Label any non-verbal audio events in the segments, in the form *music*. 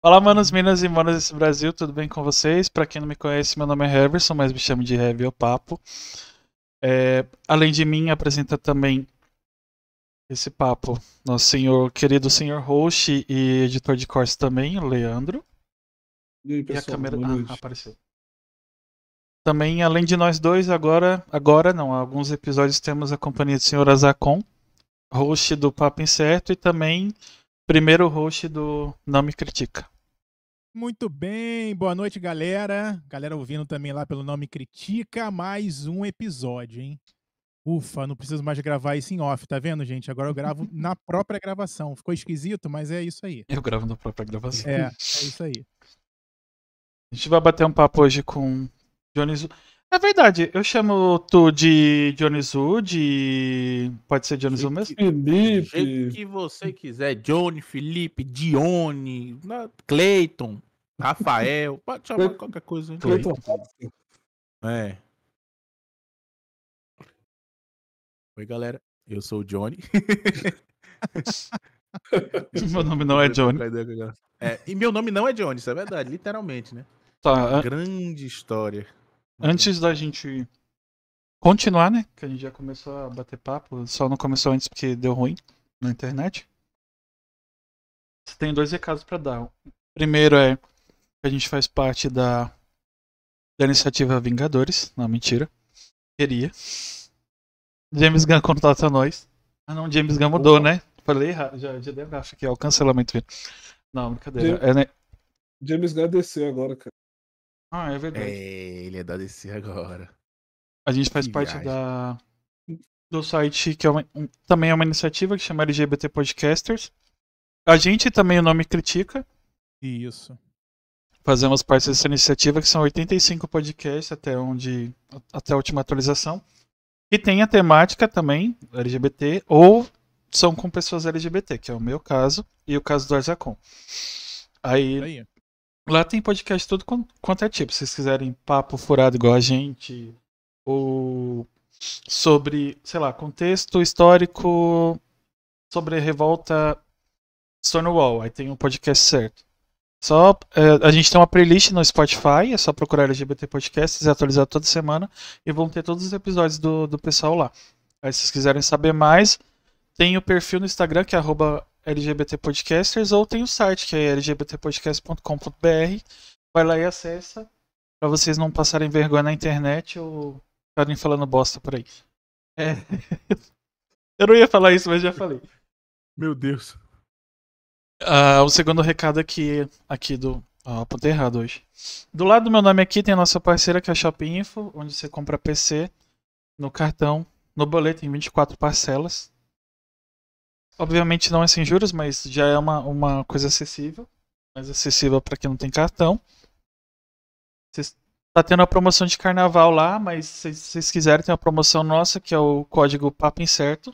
Olá, manos, minas e manos desse Brasil, tudo bem com vocês? Pra quem não me conhece, meu nome é Heverson, mas me chamo de Heavy o Papo. É, além de mim, apresenta também esse papo nosso senhor, querido senhor host e editor de cortes também, o Leandro. E aí, E a pessoal, câmera ah, apareceu. Também, além de nós dois, agora, agora não, há alguns episódios temos a companhia do senhor Azacon, host do Papo Incerto e também primeiro host do Não Me Critica. Muito bem, boa noite, galera. Galera ouvindo também lá pelo nome Critica, mais um episódio, hein? Ufa, não preciso mais gravar isso em off, tá vendo, gente? Agora eu gravo *laughs* na própria gravação. Ficou esquisito, mas é isso aí. Eu gravo na própria gravação. É, é isso aí. A gente vai bater um papo hoje com Zu. É verdade, eu chamo tu de Johnny Zu, de. Pode ser Johnny Zu mesmo? Jeito Felipe, que você quiser. Johnny, Felipe, Dione, Clayton, Rafael. *laughs* Pode chamar qualquer coisa. hein? Robson. É. Oi, galera. Eu sou o Johnny. *laughs* Meu nome não é Johnny. É, e meu nome não é Johnny, isso é verdade, literalmente, né? Tá, an- Grande história. Antes da gente continuar, né? Que a gente já começou a bater papo, só não começou antes porque deu ruim na internet. Você tem dois recados pra dar. O Primeiro é que a gente faz parte da, da iniciativa Vingadores. Não, mentira. Queria. James Gunn contrata nós. Ah não, James Gunn mudou, Opa. né? Falei errado, já, já dei a gafa aqui, ó, o cancelamento. Não, brincadeira. É, né? James Gunn desceu agora, cara. Ah, é verdade. É, ele é da DC agora. A gente faz Que parte viagem. da do site que é uma- um- também é uma iniciativa que chama LGBT Podcasters. A gente também o nome critica. Isso. Fazemos parte dessa iniciativa que são 85 podcasts até onde até a última atualização. E tem a temática também LGBT ou são com pessoas LGBT, que é o meu caso e o caso do Arzacon. Aí Aí. Lá tem podcast quan- quanto é tipo. Se vocês quiserem papo furado igual a gente, ou sobre, sei lá, contexto histórico sobre a revolta Stonewall, aí tem um podcast certo. Só é, a gente tem uma playlist no Spotify, é só procurar LGBT Podcasts e atualizar toda semana e vão ter todos os episódios do, do pessoal lá. Aí se vocês quiserem saber mais, tem o perfil no Instagram que é arroba LGBT Podcasters ou tem o site que é lgbtpodcast.com.br. Vai lá e acessa pra vocês não passarem vergonha na internet ou ficarem falando bosta por aí. É. *laughs* Eu não ia falar isso, mas já falei. Meu Deus. Ah, o segundo recado aqui, aqui do. Ó, apontei errado hoje. Do lado do meu nome aqui tem a nossa parceira que é a Shopping Info, onde você compra PC no cartão, no boleto em 24 parcelas. Obviamente não é sem juros, mas já é uma, uma coisa acessível. Mais acessível para quem não tem cartão. Vocês- Tá tendo a promoção de carnaval lá, mas se vocês quiserem, tem uma promoção nossa que é o código Papo Incerto.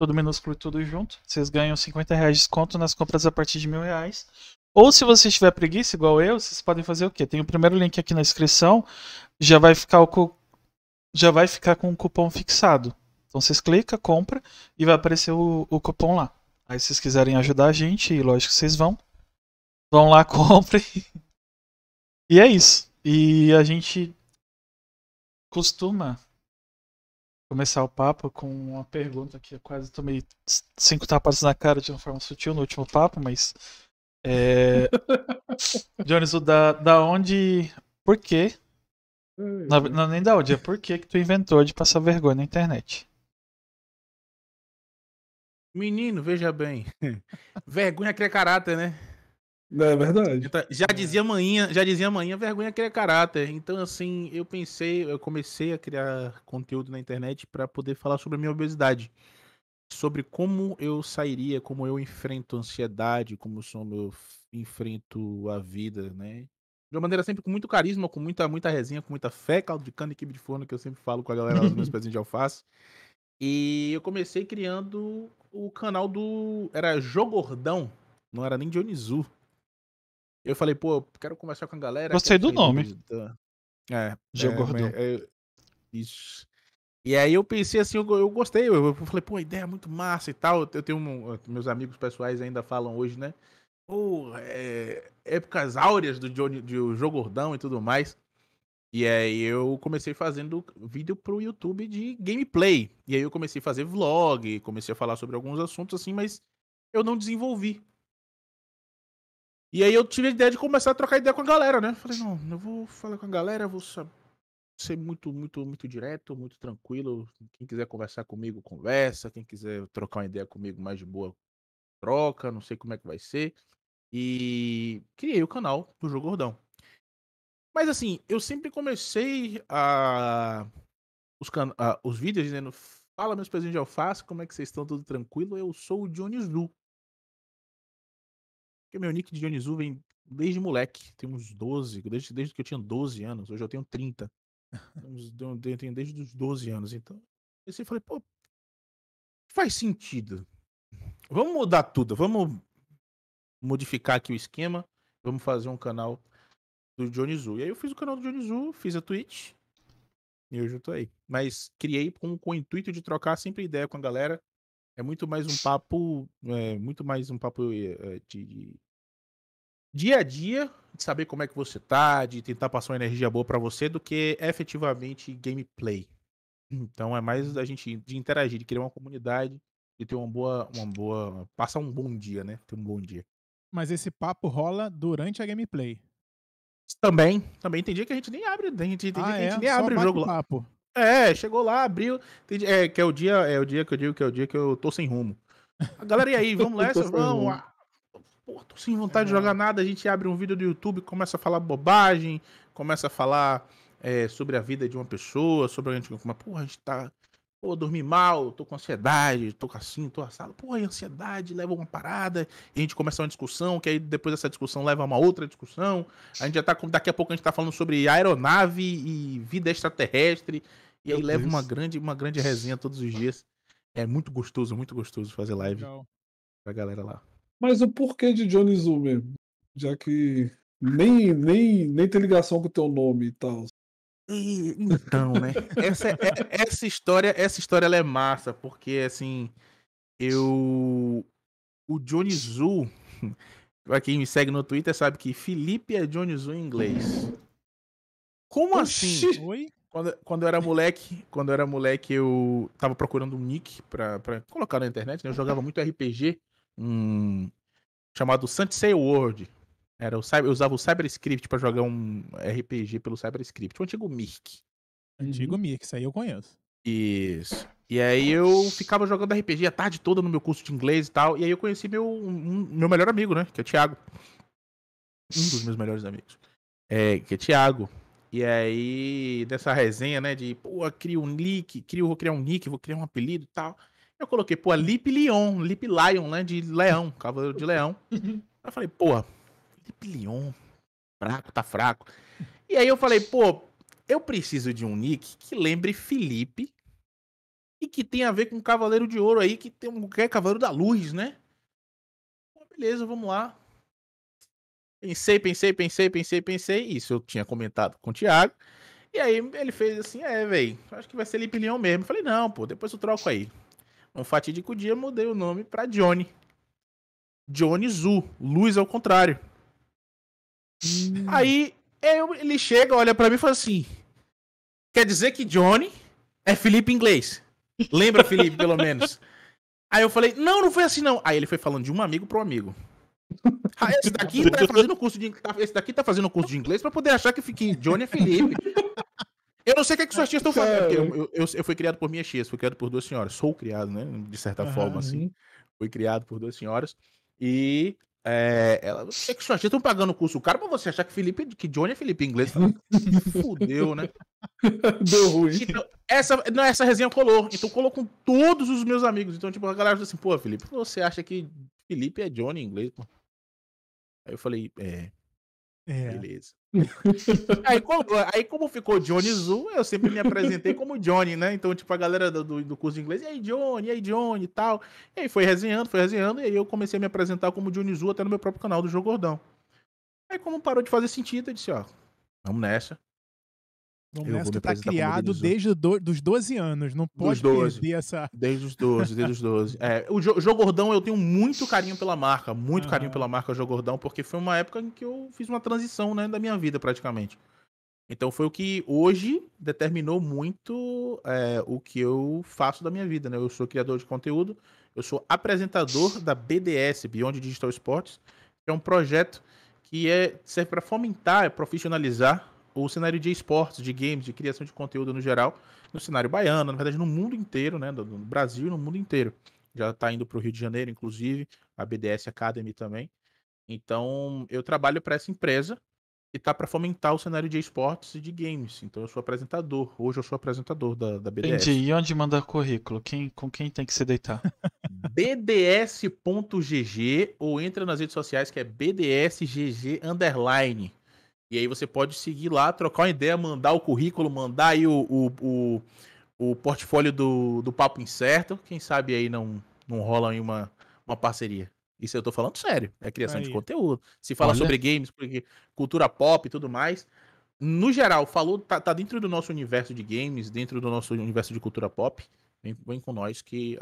Tudo minúsculo e tudo junto. Vocês ganham 50 reais de desconto nas compras a partir de mil reais. Ou se você tiver preguiça, igual eu, vocês podem fazer o quê? Tem o primeiro link aqui na descrição. Já vai ficar, o já vai ficar com o cupom fixado. Então vocês clicam, compra e vai aparecer o, o cupom lá. Aí se vocês quiserem ajudar a gente, e lógico que vocês vão. Vão lá, *laughs* comprem. E é isso. E a gente costuma começar o papo com uma pergunta que eu quase tomei cinco tapas na cara de uma forma sutil no último papo, mas. É... *laughs* Jones, da, da onde. Por quê? Na- Não, nem da onde, é por que que tu inventou de passar vergonha na internet? Menino, veja bem. *laughs* Vergonha cria caráter, né? Não é verdade. Então, Já dizia manhã, já dizia manhã, vergonha cria caráter. Então, assim, eu pensei, eu comecei a criar conteúdo na internet para poder falar sobre a minha obesidade. Sobre como eu sairia, como eu enfrento a ansiedade, como eu enfrento a vida, né? De uma maneira sempre com muito carisma, com muita, muita resenha, com muita fé, caldo de cana e quibe de forno, que eu sempre falo com a galera dos meus *laughs* pezinhos de alface. E eu comecei criando o canal do. Era Jogordão, não era nem Dionizu. Eu falei, pô, eu quero conversar com a galera. Gostei do nome. obesidade. É. Jogordão. é, é, isso. E aí eu pensei assim, eu, eu gostei, eu, eu falei, pô, ideia muito massa e tal. Eu tenho um, meus amigos pessoais ainda falam hoje, né? Pô, é, épocas áureas do Johnny, do Jogo Gordão e tudo mais. E aí eu comecei fazendo vídeo pro YouTube de gameplay. E aí eu comecei a fazer vlog, comecei a falar sobre alguns assuntos assim, mas eu não desenvolvi. E aí eu tive a ideia de começar a trocar ideia com a galera, né? Falei, não, eu vou falar com a galera, vou ser muito, muito, muito direto, muito tranquilo. Quem quiser conversar comigo, conversa. Quem quiser trocar uma ideia comigo mais de boa, troca. Não sei como é que vai ser. E criei o canal do Jogo Gordão. Mas assim, eu sempre comecei a. Os, can... os vídeos dizendo: Fala, meus pezinhos de alface, como é que vocês estão? Tudo tranquilo? Eu sou o Johnny Zu. Porque meu nick de Johnny Zu vem desde moleque. Tem uns 12, desde, desde que eu tinha 12 anos. Hoje eu tenho 30. Eu tenho desde os 12 anos. Então, eu sempre falei, pô, faz sentido. Vamos mudar tudo. Vamos modificar aqui o esquema. Vamos fazer um canal do Johnny Zu. E aí eu fiz o canal do Johnny Zu, fiz a Twitch. E hoje eu tô aí. Mas criei com, com o intuito de trocar sempre ideia com a galera. É muito mais um papo. É, muito mais um papo é, de, de, dia a dia, de saber como é que você tá, de tentar passar uma energia boa para você, do que efetivamente gameplay. Então é mais a gente de interagir, de criar uma comunidade, de ter uma boa. Uma boa. Passar um bom dia, né? Ter um bom dia. Mas esse papo rola durante a gameplay. Também, também tem dia que a gente nem abre, tem, tem dia ah, que a gente é? nem Só abre o jogo lá. É, chegou lá, abriu, tem, é, que é o dia, é o dia que eu digo que é o dia que eu tô sem rumo. A galera, e aí, *laughs* vamos nessa? vamos. Ah, pô, tô sem vontade é. de jogar nada, a gente abre um vídeo do YouTube, começa a falar bobagem, começa a falar é, sobre a vida de uma pessoa, sobre a gente, como, pô, a gente tá Pô, dormi mal, tô com ansiedade, tô assim, tô assado. Pô, a ansiedade leva uma parada, e a gente começa uma discussão, que aí depois dessa discussão leva a uma outra discussão. A gente já tá, daqui a pouco a gente tá falando sobre aeronave e vida extraterrestre, e aí Meu leva uma grande, uma grande resenha todos os dias. É muito gostoso, muito gostoso fazer live Legal. pra galera lá. Mas o porquê de Johnny Zoo mesmo? Já que nem, nem, nem tem ligação com o teu nome e tal. Então, né? Essa, é, é, essa história, essa história ela é massa, porque assim, eu. O Johnny Zu, pra quem me segue no Twitter, sabe que Felipe é Johnny Zu em inglês. Como Oxi. assim? Oi? Quando, quando eu era moleque, quando eu era moleque, eu tava procurando um nick pra, pra colocar na internet, né? Eu jogava muito RPG, um, chamado Sansei World. Era o cyber, eu usava o CyberScript para jogar um RPG pelo CyberScript, o antigo Mirk. Antigo uhum. Mirk, isso aí eu conheço. Isso. E aí eu ficava jogando RPG a tarde toda no meu curso de inglês e tal. E aí eu conheci meu, um, meu melhor amigo, né? Que é o Thiago. Um dos meus melhores amigos. É, que é Thiago. E aí, dessa resenha, né? De, pô, crio um nick, crio, vou criar um nick, vou criar um apelido e tal. Eu coloquei, pô, Lip Leon, Lip Lion, né? De leão, cavaleiro de leão. *laughs* eu falei, pô, Leon. Fraco, tá fraco. E aí eu falei, pô, eu preciso de um nick que lembre Felipe e que tenha a ver com Cavaleiro de Ouro aí, que tem um que é Cavaleiro da Luz, né? Pô, beleza, vamos lá. Pensei, pensei, pensei, pensei, pensei. Isso eu tinha comentado com o Thiago. E aí ele fez assim, é, velho, acho que vai ser Lipe Leon mesmo. Eu falei, não, pô, depois eu troco aí. Um fatídico dia mudei o nome pra Johnny. Johnny Zu, luz ao contrário. Hum. Aí eu, ele chega, olha para mim e fala assim: Quer dizer que Johnny é Felipe inglês? Lembra, Felipe, pelo *laughs* menos? Aí eu falei: Não, não foi assim não. Aí ele foi falando de um amigo um amigo. Ah, esse daqui tá *laughs* fazendo curso de tá, esse daqui tá fazendo curso de inglês para poder achar que, que Johnny é Felipe. Eu não sei o que, é que suas tias estão fazendo. Eu, eu, eu, eu, fui criado por minhas tias, fui criado por duas senhoras. Sou criado, né? De certa forma, assim. Fui criado por duas senhoras. E é, ela, você que suas estão pagando o curso caro pra você achar que Felipe, que Johnny é Felipe inglês. Fudeu, né? *laughs* Deu ruim. Então, essa, não, essa resenha colou. Então colou com todos os meus amigos. Então, tipo, a galera falou assim, pô, Felipe, você acha que Felipe é Johnny em inglês, pô? Aí eu falei, é. É. Beleza. Aí, como, aí, como ficou Johnny Zu, eu sempre me apresentei como Johnny, né? Então, tipo, a galera do, do curso de inglês, e aí, Johnny, e aí, Johnny e tal. E aí foi resenhando, foi resenhando, e aí eu comecei a me apresentar como Johnny Zu até no meu próprio canal do Jogo Gordão. Aí, como parou de fazer sentido, eu disse, ó, vamos nessa. O tá apresentar como criado desde os do- dos 12 anos. Não pode 12. perder essa. Desde os 12, desde os 12. *laughs* É, o Jogo Gordão eu tenho muito carinho pela marca, muito carinho Aham. pela marca Jogo Gordão, porque foi uma época em que eu fiz uma transição, né, da minha vida praticamente. Então foi o que hoje determinou muito é, o que eu faço da minha vida, né? Eu sou criador de conteúdo, eu sou apresentador da BDS, Beyond Digital Sports, que é um projeto que é, serve para fomentar, profissionalizar o cenário de esportes, de games, de criação de conteúdo no geral, no cenário baiano, na verdade no mundo inteiro, né? No Brasil e no mundo inteiro. Já está indo para o Rio de Janeiro, inclusive, a BDS Academy também. Então, eu trabalho para essa empresa que está para fomentar o cenário de esportes e de games. Então, eu sou apresentador. Hoje eu sou apresentador da, da BDS. Entendi. E onde mandar currículo? Quem, com quem tem que se deitar? *laughs* bds.gg ou entra nas redes sociais que é bdsgg underline. E aí você pode seguir lá, trocar uma ideia, mandar o currículo, mandar aí o, o, o, o portfólio do, do Papo Incerto. Quem sabe aí não, não rola aí uma, uma parceria. Isso eu tô falando sério. É criação de Aí. conteúdo. Se fala Olha. sobre games, porque cultura pop e tudo mais. No geral, falou, tá, tá dentro do nosso universo de games, dentro do nosso universo de cultura pop. Vem, vem com nós que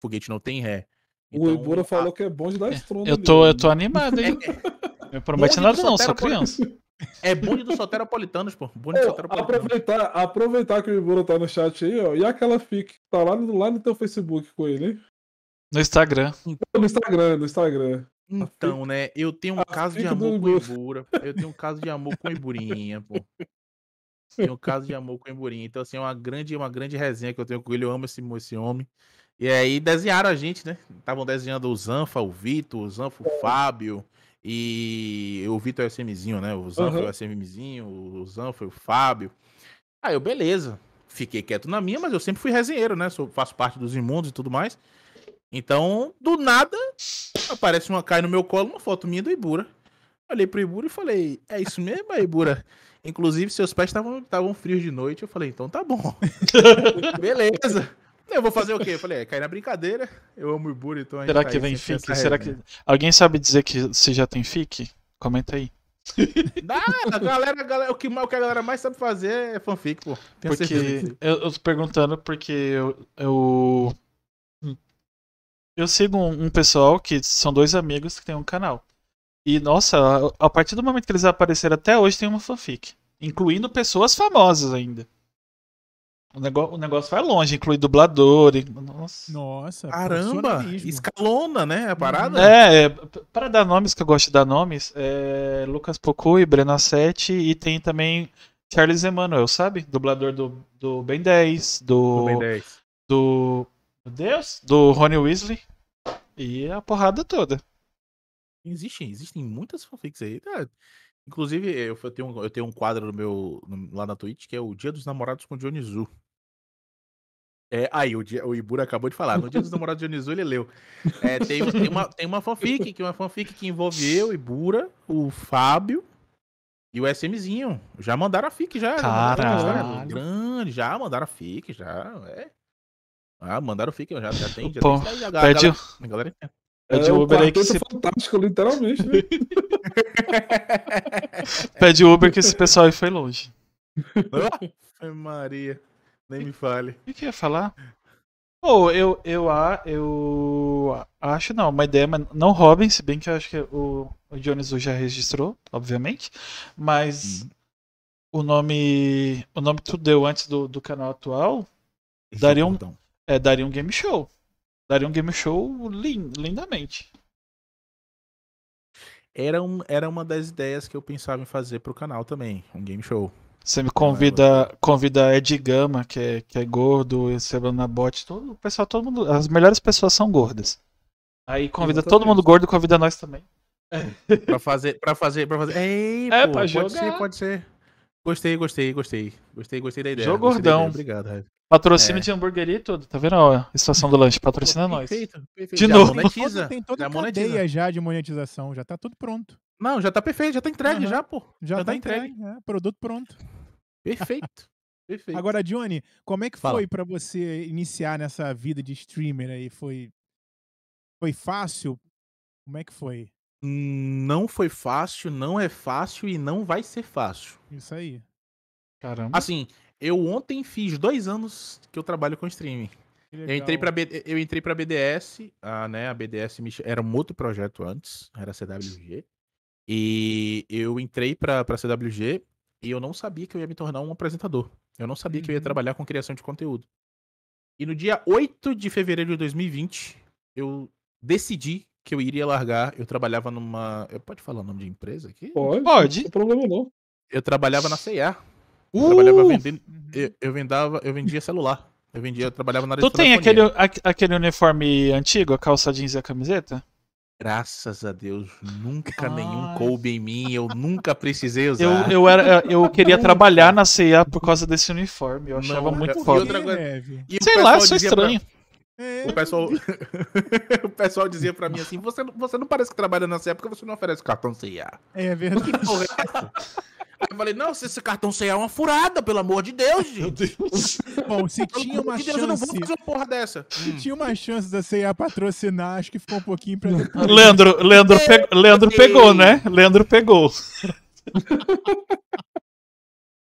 foguete não tem ré. O Então, Ibura a- falou que é bom de dar estrona. Eu ali, tô, eu né? tô animado, hein? *laughs* Não promete nada não, sou criança. É bonde dos soteropolitanos, pô. Bonde dos Ô, soteropolitanos. aproveitar, aproveitar que o Ibura tá no chat aí, ó. E aquela fic que tá lá no, lá no teu Facebook com ele, hein? No Instagram. No Instagram, no Instagram. Então, né? Eu tenho um a caso de amor com Ibura. Ibura. Eu tenho um caso de amor com Iburinha, pô. Tenho um caso de amor com Iburinha. Então, assim, é uma grande, uma grande resenha que eu tenho com ele. Eu amo esse, esse homem. E aí desenharam a gente, né? Estavam desenhando o Zanfa, o Vitor, o Zanfa, o Fábio. E o Vitor SMzinho, né? O Zanfa é Aham. o SMzinho, o Zanfa é o Fábio. Aí eu, beleza. Fiquei quieto na minha, mas eu sempre fui resenheiro, né? Sou, faço parte dos imundos e tudo mais. Então, do nada, aparece uma, cai no meu colo uma foto minha do Ibura. Olhei pro Ibura e falei, é isso mesmo, Ibura? Inclusive, seus pés estavam estavam frios de noite. Eu falei, então tá bom. *laughs* Beleza. Eu vou fazer o quê? Eu falei, é, cair na brincadeira. Eu amo o Ibura, então Será que vem nessa Será que. Alguém sabe dizer que se já tem fic? Comenta aí. *laughs* Dá, a galera, galera, o, que, o que a galera mais sabe fazer é fanfic, pô. Tenho Porque eu, eu tô perguntando porque eu, eu, eu sigo um, um pessoal que são dois amigos que tem um canal. E, nossa, a, a partir do momento que eles apareceram até hoje tem uma fanfic. Incluindo pessoas famosas ainda. O negócio, o negócio vai longe, inclui dublador. e- Nossa. Nossa. Caramba, profissionalismo. escalona, né? A parada. É, é, para dar nomes, que eu gosto de dar nomes, é Lucas Pocui, Breno Sete e tem também Charles Emanuel, sabe? Dublador do, do Ben 10, do, Do Ben 10. do. Meu Deus! Do Rony Weasley. E a porrada toda. Existem, existem muitas fanfics aí. tá? Inclusive, eu tenho, um- eu tenho um quadro no meu, no- lá na Twitch que é o Dia dos Namorados com Dionizu. É, aí, o, o Ibura acabou de falar. No Dia dos *laughs* Namorados de Dionizu, ele leu. É, tem, *laughs* tem, uma, tem uma fanfic, que é uma fanfic que envolve eu, Ibura, o Fábio e o SMzinho. Já mandaram a fic, já. já mandaram a história Caralho. Grande, já mandaram a fic, já. É. Ah, mandaram a fic, já, já tem. Já Pô, tem a, Pede, galera, a galera entende. pede é o o Uber aí que se, fantástico, literalmente, né? *laughs* pede o Uber que esse pessoal aí foi longe. Ai, Maria. Nem me fale. O que, que eu ia falar? Pô, eu, eu, a- eu acho não, uma ideia, mas não roubem, se bem que eu acho que o, o já registrou, obviamente, mas o nome o nome que tu deu antes do, do canal atual Daria um- é, daria um game show. Daria um game show lin- lindamente. Era, um, era uma das ideias que eu pensava em fazer pro canal também. Um game show. Você me convida, convida Ed Gama, que é, que é gordo, Sebana Bot, todo, o pessoal, todo mundo, as melhores pessoas são gordas. Aí convida todo Exatamente. mundo gordo, convida nós também. *laughs* Pra fazer, pra fazer, pra fazer. Ei, É, pô, pra pode jogar. ser, pode ser. Gostei, gostei, gostei. Gostei, gostei da ideia. Jogo gostei gordão. ideia. Obrigado, Raio. Patrocínio É. de hamburgueria e tudo, tá vendo? Ó, a situação do lanche, patrocina nós. Perfeito, perfeito. De Já novo. monetiza. Tem toda Já a monetiza. cadeia já de monetização, já tá tudo pronto. Não, já tá perfeito, já tá entregue, Aham. já, pô. Já, Já tá tá entregue, é, produto pronto. Perfeito. *laughs* Perfeito. Agora, Johnny, como é que Fala. foi pra você iniciar nessa vida de streamer aí? Foi foi fácil? Como é que foi? Não foi fácil, não é fácil e não vai ser fácil. Isso aí. Caramba. Assim, eu ontem fiz dois anos que eu trabalho com streaming. Eu entrei pra, B- eu entrei pra BDS, a, né, a BDS era um outro projeto antes, era a CWG. E eu entrei pra, pra CWG e eu não sabia que eu ia me tornar um apresentador. Eu não sabia que eu ia Uhum. trabalhar com criação de conteúdo. E no dia 8 de fevereiro de 2020, eu decidi que eu iria largar. Eu trabalhava numa. Eu pode falar o nome de empresa aqui? Pode. Não Pode. tem problema não. Eu trabalhava na CIA. Eu trabalhava Uh, vendendo. Eu, eu vendava, eu vendia celular. Eu vendia, eu trabalhava na área tu de tem aquele, a- aquele uniforme antigo, a calça jeans e a camiseta? Graças a Deus, nunca nenhum Ai. coube em mim, eu nunca precisei usar. Eu, eu, era, eu queria trabalhar na CIA por causa desse uniforme. Eu achava Não, muito foda. Sei pessoal lá, sou dizia pra- estranho. É, O pessoal, *laughs* o pessoal dizia pra mim assim: você, não- você não parece que trabalha na CIA porque você não oferece cartão CIA. é verdade. Que porra é essa? Falei: não, se esse cartão CIA é uma furada, pelo amor de Deus, gente. Bom, se *laughs* tinha uma de Deus, eu não vou chance. fazer uma porra dessa. Hum. Tinha uma chance da CIA patrocinar, acho que ficou um pouquinho pra. Leandro, Leandro, pe- Leandro pegou, né? Leandro pegou.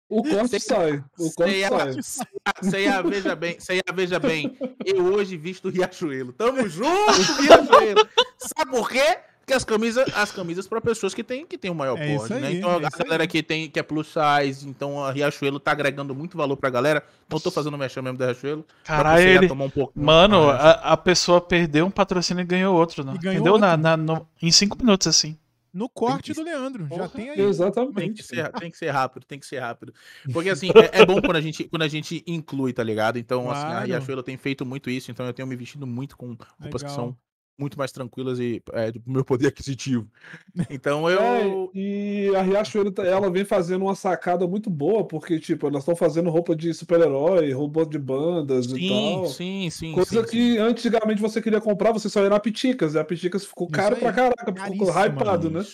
O corte sai. O corte sai. CIA, veja bem, veja bem. Eu hoje visto o Riachuelo. Tamo *laughs* junto, Riachuelo. Sabe por quê? Porque as camisas, as camisas para pessoas que têm que tem o maior É porte, né? Então é a galera aí. que tem que é plus size, então a Riachuelo tá agregando muito valor pra galera. Então eu tô fazendo mexer mesmo da Riachuelo. Caralho, ele. tomar um pouco. Mano, a, a pessoa perdeu um patrocínio e ganhou outro. Né? E ganhou Entendeu? Na, outro. na- no- em cinco minutos, assim. No corte que- do Leandro, já Porra, tem aí. Tem que, Exatamente. ser, tem que ser rápido, tem que ser rápido. Porque assim, *laughs* é, é bom quando a, gente, quando a gente inclui, tá ligado? Então, assim, a Claro. Riachuelo tem feito muito isso, então eu tenho me vestido muito com roupas que Legal. são muito mais tranquilas e é, do meu poder aquisitivo. *laughs* Então eu. É, e a Riachuelo, tá- ela vem fazendo uma sacada muito boa, porque, tipo, elas estão fazendo roupa de super-herói, roupa de bandas e Sim, tal. sim, sim. Coisa sim, que antigamente você queria comprar, você só ia na Piticas, e a Piticas ficou Isso caro aí, pra caraca, ficou caríssima, hypado, né?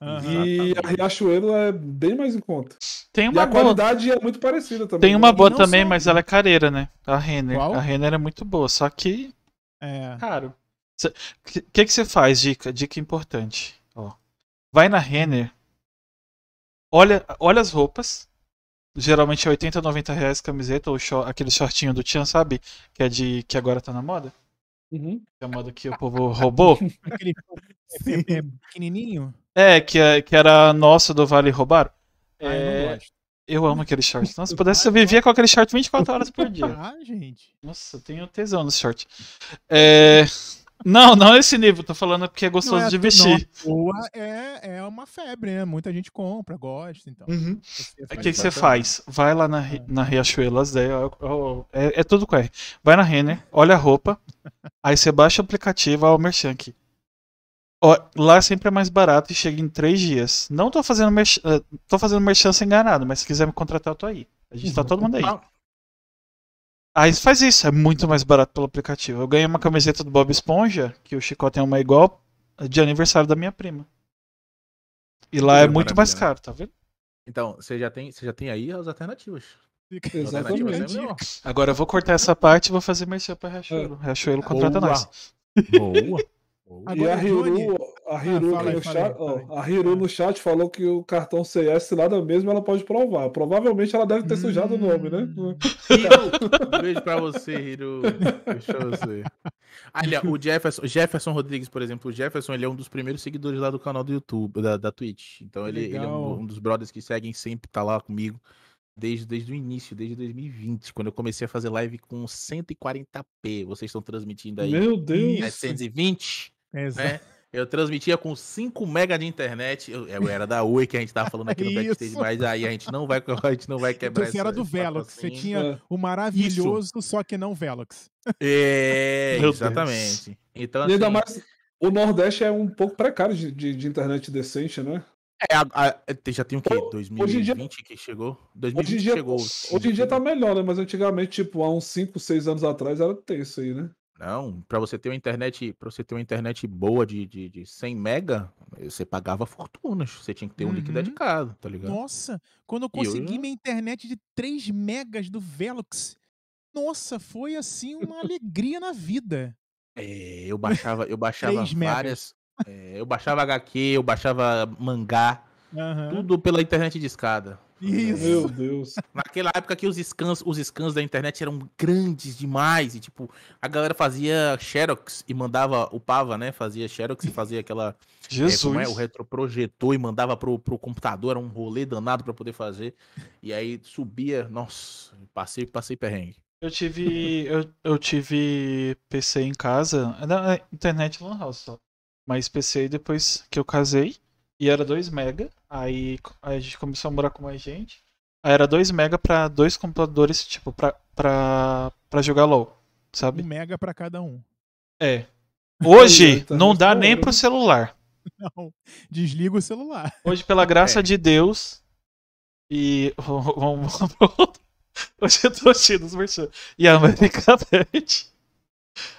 Aham. E a Exatamente. Riachuelo é bem mais em conta. Tem E uma a boa. qualidade é muito parecida também. Tem né? uma boa também, só- mas ela é careira, né? A Renner. Qual? A Renner é muito boa, só que É. caro. O que, que que você faz? Dica, dica importante. Ó, vai na Renner, olha, olha as roupas. Geralmente é 80, 90 reais camiseta ou short- aquele shortinho do Tian, sabe? Que é de que agora tá na moda. Uhum. Que é a moda que o povo roubou. *laughs* Aquele é, é pequenininho. É, que, é- que era nosso do Vale Roubar. Ah, eu É, não eu amo aquele short. Nossa, se pudesse, eu vivia com aquele short 24 horas por *laughs* dia. Ah, gente. Nossa, eu tenho tesão nesse short. É... Não, não esse nível, tô falando porque é gostoso é de vestir. toa, é, é uma febre, né? Muita gente compra, gosta, então. Uhum. O faz que, que você faz? Vai lá na, Ri- na Riachuelo, as é, é tudo com R. Vai na Renner, olha a roupa, *laughs* aí você baixa o aplicativo, ó, o Merchan aqui. Ó, lá sempre é mais barato e chega em três dias. Não tô fazendo merchan, eh, tô fazendo merchan sem enganado, mas se quiser me contratar, eu tô aí. A gente tá todo mundo aí. Aí faz isso, é muito mais barato pelo aplicativo. Eu ganhei uma camiseta do Bob Esponja, que o Chico tem uma igual, de aniversário da minha prima. E lá é muito mais caro, tá vendo? Então, você já tem, você já tem aí as alternativas. Fica- Exatamente. Agora eu vou cortar essa parte e vou fazer merchan pra Riachuelo. Riachuelo contrata Boa. nós. Boa. Boa. E a Agora, Hiru, Johnny- a Hiru Ah, fala aí, no fala aí, chat, ó, aí. a Hiru no chat falou que o cartão CS lá da mesma ela pode provar. Provavelmente ela deve ter sujado o nome, né? Hum. Hiro, *laughs* um beijo pra você, Hiro. Beijo pra você. Olha, o Jefferson, Jefferson Rodrigues, por exemplo, o Jefferson ele é um dos primeiros seguidores lá do canal do YouTube, da, da Twitch. Então ele, ele é um, um dos brothers que seguem sempre, tá lá comigo. Desde, desde o início, desde 2020, quando eu comecei a fazer live com 140p. Vocês estão transmitindo aí Meu Deus. Isso. 720, Exato. né? Eu transmitia com 5 mega de internet. Eu, eu era da Oi que a gente tava falando aqui no *laughs* backstage, Isso. mas aí a gente não vai, *laughs* a gente não vai quebrar Então você era do Velox, você tinha É. o maravilhoso, só que não Velox. É, *laughs* exatamente. Então, E ainda assim, mais, o Nordeste é um pouco precário de, de- de internet decente, né? é, a- a- já tem o quê? Hoje em dia- 2020 que chegou? Hoje 2020 em dia, chegou. hoje em dia tá melhor, né? Mas antigamente, tipo, há uns 5, 6 anos atrás era tenso aí, né? Não, pra você ter uma internet, para você ter uma internet boa de, de, de 100 mega, você pagava fortunas. Você tinha que ter um link Uhum. dedicado, tá ligado? Nossa, quando eu E eu- consegui minha internet de 3 megas do Velox, nossa, foi assim uma alegria na vida. É, eu baixava, eu *laughs* baixava 3 megas. várias. é, eu baixava HQ, eu baixava mangá, Aham. tudo pela internet de escada. Isso. Meu Deus. Naquela época que os scans, os scans da internet eram grandes demais. E, tipo, a galera fazia Xerox e mandava, upava, né? Fazia Xerox e fazia aquela. É, Jesus. como é? O retroprojetor e mandava pro, pro computador. Era um rolê danado pra poder fazer. E aí subia. Nossa, passei, passei perrengue. Eu tive. Eu, eu tive PC em casa. Na internet Lan House só. Mas PC depois que eu casei. E era 2 mega. Aí, a gente começou a morar com mais gente. Aí era 2 mega pra dois computadores, tipo, pra, pra, pra jogar LOL. Um Sabe? mega pra cada um. É. Hoje Tá não dá nem pro celular. *laughs* Não, desliga o celular. Hoje, pela graça É. de Deus. E. *laughs* Vamos. Hoje eu tô cheio dos merchan. E a América *laughs* Bet.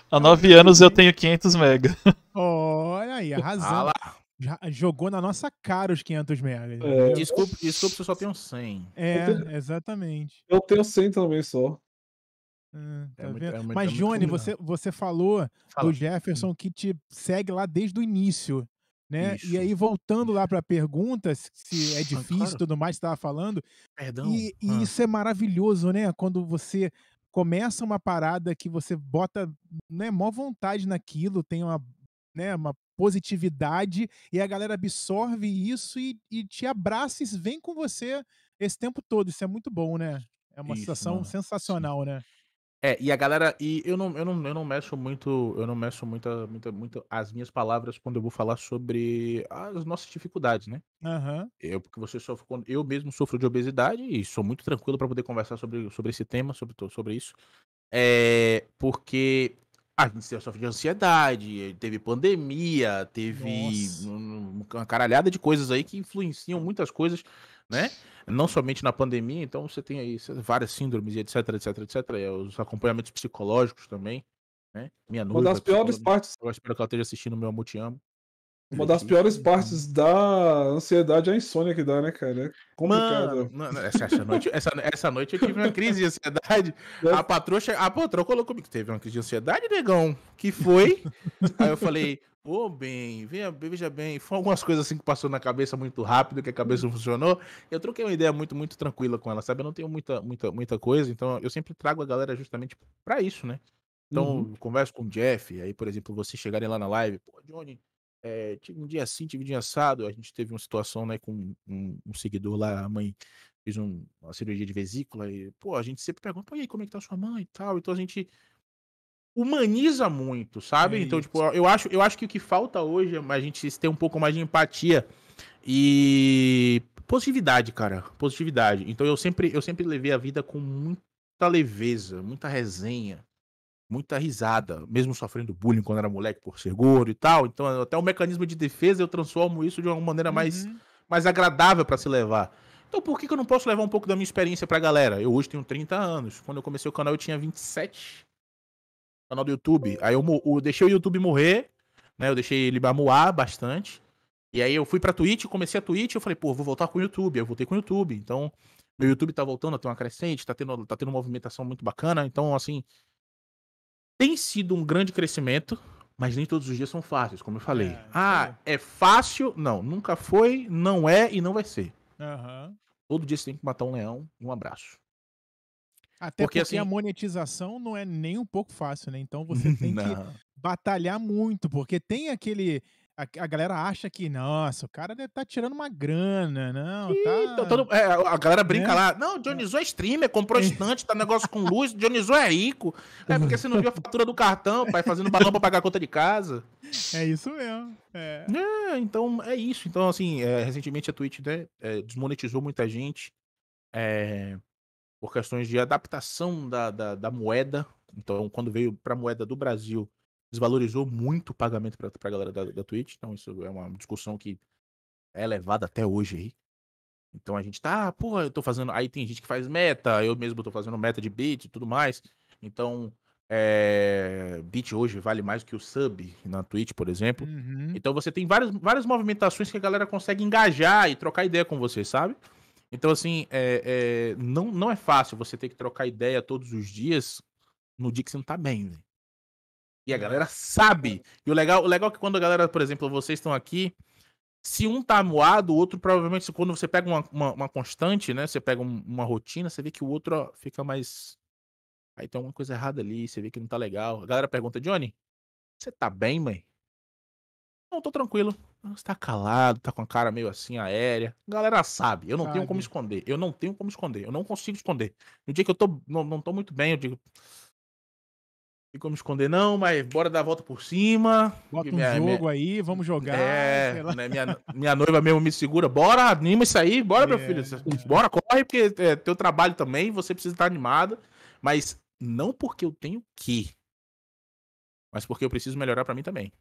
Há nove anos eu tenho 500 mega. Olha aí, Ah arrasando. Já jogou na nossa cara os 500 megas. É, Desculpa, desculpa se eu só tenho 100. É, Eu exatamente. eu tenho 100 também só. Ah, tá É muito- vendo? é muito- Mas, é Johnny, você, você falou Fala. do Jefferson que te segue lá desde o início. Né? E Isso. aí, voltando lá para perguntas, se é difícil e claro. tudo mais, você estava falando, Perdão. E, e Ah. isso é maravilhoso, né? Quando você começa uma parada que você bota né, mó vontade naquilo, tem uma, né, uma positividade, e a galera absorve isso e, e te abraça e vem com você esse tempo todo. Isso é muito bom, né? É uma Isso, situação mano. sensacional, né? É, e a galera, e eu não, eu não, eu não meço muito, eu não meço muita, muita, muita as minhas palavras quando eu vou falar sobre as nossas dificuldades, né? Aham. Eu, porque você sofre, quando eu mesmo sofro de obesidade e sou muito tranquilo para poder conversar sobre, sobre esse tema, sobre, sobre isso. É, porque a gente sofre de ansiedade, teve pandemia, teve Nossa. um- uma caralhada de coisas aí que influenciam muitas coisas, né? Não somente na pandemia, então você tem aí várias síndromes etc, etc, etc. Os acompanhamentos psicológicos também, né? Minha Uma noiva, das piores partes, eu espero que ela esteja assistindo meu Amo Te Amo. Uma das piores partes da ansiedade é a insônia que dá, né, cara? É complicado. Mano, essa, essa noite, essa, essa noite eu tive uma crise de ansiedade. É. *laughs* A patroa, a patroa colocou comigo. Teve uma crise de ansiedade, negão? Que foi? Aí eu falei, ô bem, veja, veja bem. Foi algumas coisas assim que passou na cabeça muito rápido, que a cabeça não funcionou. Eu troquei uma ideia muito, muito tranquila com ela, sabe? Eu não tenho muita, muita, muita coisa, então eu sempre trago a galera justamente pra isso, né? Então, Uhum. converso com o Jeff, aí, por exemplo, vocês chegarem lá na live, pô, Johnny, é, tive um dia assim, tive um dia assado, a gente teve uma situação, né, com um, um seguidor lá, a mãe fez um- uma cirurgia de vesícula, e, pô, a gente sempre pergunta, pô, e aí, como é que tá sua mãe e tal, então a gente humaniza muito, sabe? É então, tipo, eu acho, eu acho que o que falta hoje é a gente ter um pouco mais de empatia e positividade, cara, positividade. Então eu sempre, eu sempre levei a vida com muita leveza, muita resenha, muita risada, mesmo sofrendo bullying quando era moleque por ser gordo e tal. Então, até o mecanismo de defesa eu transformo isso de uma maneira mais, Uhum. mais agradável pra se levar. Então, por que, que eu não posso levar um pouco da minha experiência pra galera? Eu hoje tenho 30 anos. Quando eu comecei o canal, eu tinha 27. Canal do YouTube. Aí eu, eu deixei o YouTube morrer, né? Eu deixei ele mamuar bastante. E aí eu fui pra Twitch, comecei a Twitch, eu falei, pô, vou voltar com o YouTube. Aí eu voltei com o YouTube. Então, meu YouTube tá voltando a ter uma crescente, tá tendo, tá tendo uma movimentação muito bacana. Então, assim, tem sido um grande crescimento, mas nem todos os dias são fáceis, como eu falei. É, ah, aí. é fácil? Não, nunca foi, não é e não vai ser. Aham. Todo dia você tem que matar um leão e um abraço. Até Porque, porque, a assim- monetização não é nem um pouco fácil, né? Então você *laughs* tem que Não. batalhar muito, porque tem aquele. A, a galera acha que, nossa, o cara deve estar tirando uma grana, não, Ih, tá. tá todo- é, a galera brinca Né? lá. Não, Dionisou é streamer, comprou *laughs* estante, tá negócio com luz, Dionisou é rico. É porque você não viu a fatura do cartão, pai, fazendo balão pra pagar a conta de casa. É isso mesmo. É. É, então é isso. Então, assim, é, recentemente a Twitch né, é, desmonetizou muita gente é, por questões de adaptação da, da, da moeda. Então, quando veio pra moeda do Brasil, desvalorizou muito o pagamento pra, pra galera da, da Twitch. Então, isso é uma discussão que é levada até hoje aí. Então a gente tá, pô, eu tô fazendo. Aí tem gente que faz meta, eu mesmo tô fazendo meta de bit e tudo mais. Então, é, bit hoje vale mais que o sub na Twitch, por exemplo. Uhum. Então você tem várias, várias movimentações que a galera consegue engajar e trocar ideia com você, sabe? Então, assim, é, é, não, não é fácil você ter que trocar ideia todos os dias no dia que você não tá bem, velho. E a galera sabe. E o legal, o legal é que quando a galera, por exemplo, vocês estão aqui, Se um tá moado, o outro provavelmente, quando você pega uma, uma, uma constante, né? Você pega um- uma rotina, você vê que o outro ó, fica mais. Aí tem alguma coisa errada ali, você vê que não tá legal. A galera pergunta, Johnny, você tá bem, mãe? Não, tô tranquilo. Você tá calado, tá com a cara meio assim, aérea. A galera sabe, eu não tenho como Sabe. esconder. Eu não tenho como esconder. Eu não consigo esconder. No dia que eu tô, não, não tô muito bem, eu digo. Tem como esconder, não, mas bora dar a volta por cima. Bota um Minha- jogo minha- aí, vamos jogar. é, né, minha, minha noiva mesmo me segura. Bora, anima isso aí. Bora, meu É, filho. é. Bora, corre, porque é teu trabalho também. Você precisa estar animado. Mas não porque eu tenho que. Mas porque eu preciso melhorar pra mim também.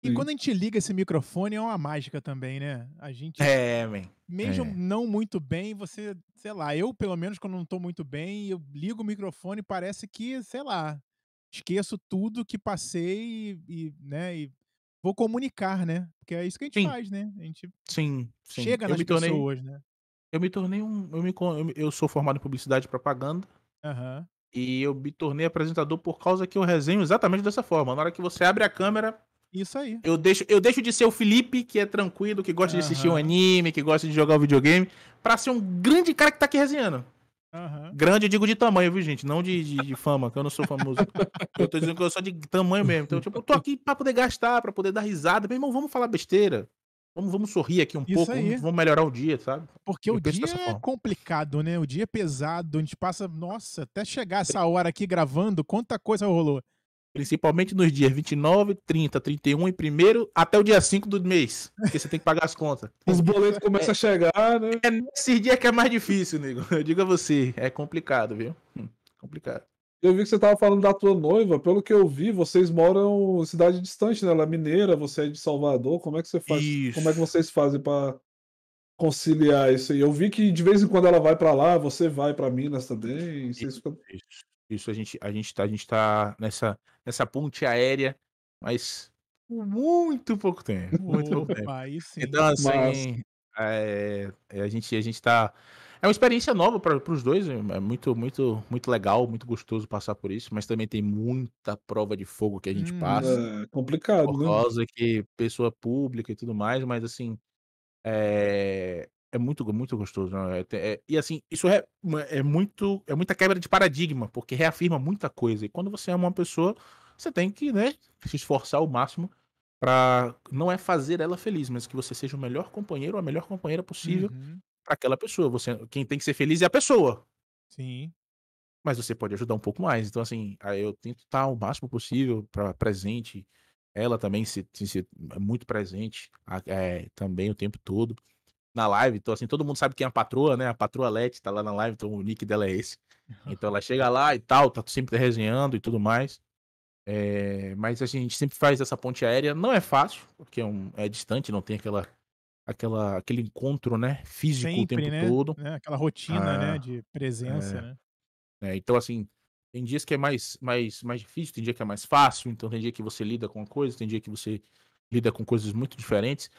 E Sim. quando a gente liga esse microfone, é uma mágica também, né? A gente, É, man. mesmo é. não muito bem, você, sei lá, eu pelo menos quando não tô muito bem, eu ligo o microfone e parece que, sei lá, esqueço tudo que passei e, e, né, e vou comunicar, né? Porque é isso que a gente Sim. faz, né? A gente Sim, sim. chega eu nas tornei, pessoas, né? Eu me tornei um. Eu, me, eu, sou formado em publicidade e propaganda. Aham. E eu me tornei apresentador por causa que eu resenho exatamente dessa forma. Na hora que você abre a câmera, Isso aí. Eu deixo, eu deixo de ser o Felipe, que é tranquilo, que gosta de assistir um anime, que gosta de jogar um videogame, pra ser um grande cara que tá aqui resenhando. Aham. Grande, eu digo de tamanho, viu, gente? Não de, de, de fama, que eu não sou famoso. *laughs* eu tô dizendo que eu sou de tamanho mesmo. Então, tipo, eu tô aqui pra poder gastar, pra poder dar risada. Meu irmão, vamos falar besteira. Vamos, vamos sorrir aqui um Isso pouco, vamos, vamos melhorar o dia, sabe? Porque Eu o dia é complicado, né? O dia é pesado, a gente passa, nossa, até chegar essa hora aqui gravando, quanta coisa rolou. Principalmente nos dias 29, 30, 31 e 1 até o dia 5 do mês. Porque você tem que pagar as contas. *laughs* Os boletos começam a chegar, né? É nesses dias que é mais difícil, nego. Eu digo a você, é complicado, viu? Hum, complicado. Eu vi que você tava falando da tua noiva. Pelo que eu vi, vocês moram em cidade distante, né? Ela é mineira, você é de Salvador. Como é que você faz? Isso. Como é que vocês fazem pra conciliar isso aí? Eu vi que de vez em quando ela vai pra lá, você vai pra Minas também. Vocês ficam... Isso, isso a gente, a gente tá, a gente tá nessa, nessa ponte aérea, mas por muito pouco tempo. Muito pouco tempo. Opa, aí sim. Então, assim, é, é, a, gente, a gente tá. É uma experiência nova para os dois, é muito, muito, muito legal, muito gostoso passar por isso, mas também tem muita prova de fogo que a gente Hum, passa. É complicado, por né? causa que pessoa pública e tudo mais, mas assim, é, é muito, muito gostoso. né? É é- e assim, isso é, é muito, é muita quebra de paradigma, porque reafirma muita coisa. E quando você ama uma pessoa, você tem que, né, se esforçar ao máximo para não é fazer ela feliz, mas que você seja o melhor companheiro ou a melhor companheira possível Uhum, para aquela pessoa. Você, quem tem que ser feliz é a pessoa Sim. mas você pode ajudar um pouco mais. Então, assim, eu tento estar o máximo possível para presente. Ela também se, se- se- muito presente é, também o tempo todo. Na live, então assim, todo mundo sabe quem é a patroa, né? A patroa Leti tá lá na live, então o nick dela é esse. Então ela chega lá e tal, tá sempre resenhando e tudo mais. É, mas a gente sempre faz essa ponte aérea. Não é fácil, porque é, um- é distante, não tem aquela, aquela, aquele encontro, né? Físico o Sempre, tempo né? todo. né? Aquela rotina, Ah, né? De presença, é. né? né? Então, assim, tem dias que é mais, mais, mais difícil, tem dia que é mais fácil, então tem dia que você lida com uma coisa, tem dia que você lida com coisas muito diferentes.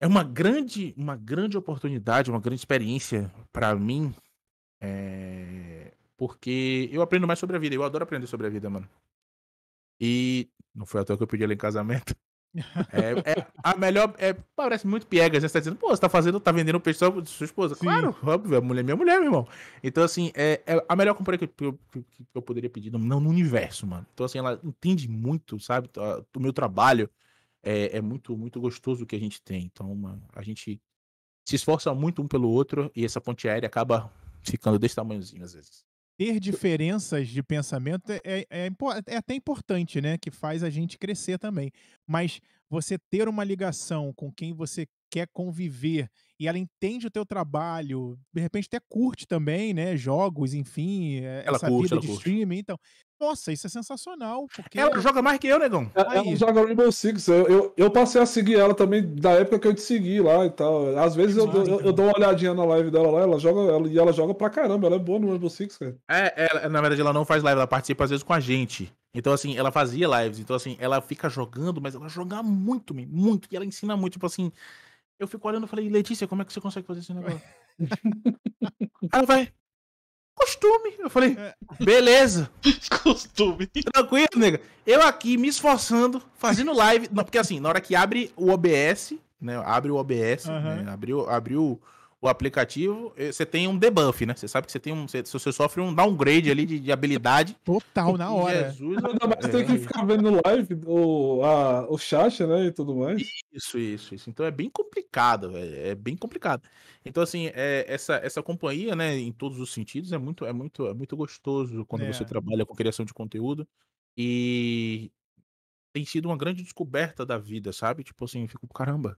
É uma grande, uma grande oportunidade, uma grande experiência para mim, é, porque eu aprendo mais sobre a vida. Eu adoro aprender sobre a vida, mano. E não foi à toa que eu pedi ela em casamento. *laughs* É, é a melhor. É, parece muito piegas, né? Você tá dizendo, pô, você tá fazendo, tá vendendo peixe só pra sua esposa. Sim. Claro, óbvio, a mulher é minha mulher, meu irmão. Então, assim, é, é a melhor companhia que eu, que, que eu poderia pedir, não, no universo, mano. Então, assim, ela entende muito, sabe? O meu trabalho é, é muito, muito gostoso o que a gente tem. Então, mano, a gente se esforça muito um pelo outro e essa ponte aérea acaba ficando desse tamanhozinho às vezes. Ter diferenças de pensamento é, é, é é até importante, né? Que faz a gente crescer também. Mas você ter uma ligação com quem você quer conviver e ela entende o teu trabalho, de repente até curte também, né? Jogos, enfim, é, Ela essa curte, vida ela de curte. streaming. Então, nossa, isso é sensacional. Porque Ela joga mais que eu, negão. Ela joga Rainbow Six. Eu, eu, eu passei a seguir ela também da época que eu te segui lá e tal. Às vezes eu, eu, eu dou uma olhadinha na live dela lá, ela joga, ela, e ela joga pra caramba, ela é boa no Rainbow Six, cara. É, ela, na verdade, ela não faz live, ela participa às vezes com a gente. Então, assim, ela fazia lives. Então, assim, ela fica jogando, mas ela joga muito, muito. E ela ensina muito. Tipo assim, eu fico olhando e falei, Letícia, como é que você consegue fazer esse negócio? *laughs* Ela vai, costume. Eu falei, É. beleza, *laughs* Costume. tranquilo, nega. Eu aqui me esforçando, fazendo live. Não, porque assim, na hora que abre o OBS, né? Abre o OBS, Aham. né? abriu, abriu o aplicativo, eh, você tem um debuff, né? Você sabe que você tem um. Você, você sofre um downgrade ali de, de habilidade. Total, na hora. Jesus, Ainda mais é, tem que ficar vendo live, o, a, o chat, né? E tudo mais. Isso, isso, isso. Então é bem complicado, é, é bem complicado. Então, assim, é, essa, essa companhia, né, em todos os sentidos, é muito, é muito, é muito gostoso quando É. você trabalha com criação de conteúdo. E tem sido uma grande descoberta da vida, sabe? Tipo assim, eu fico, caramba.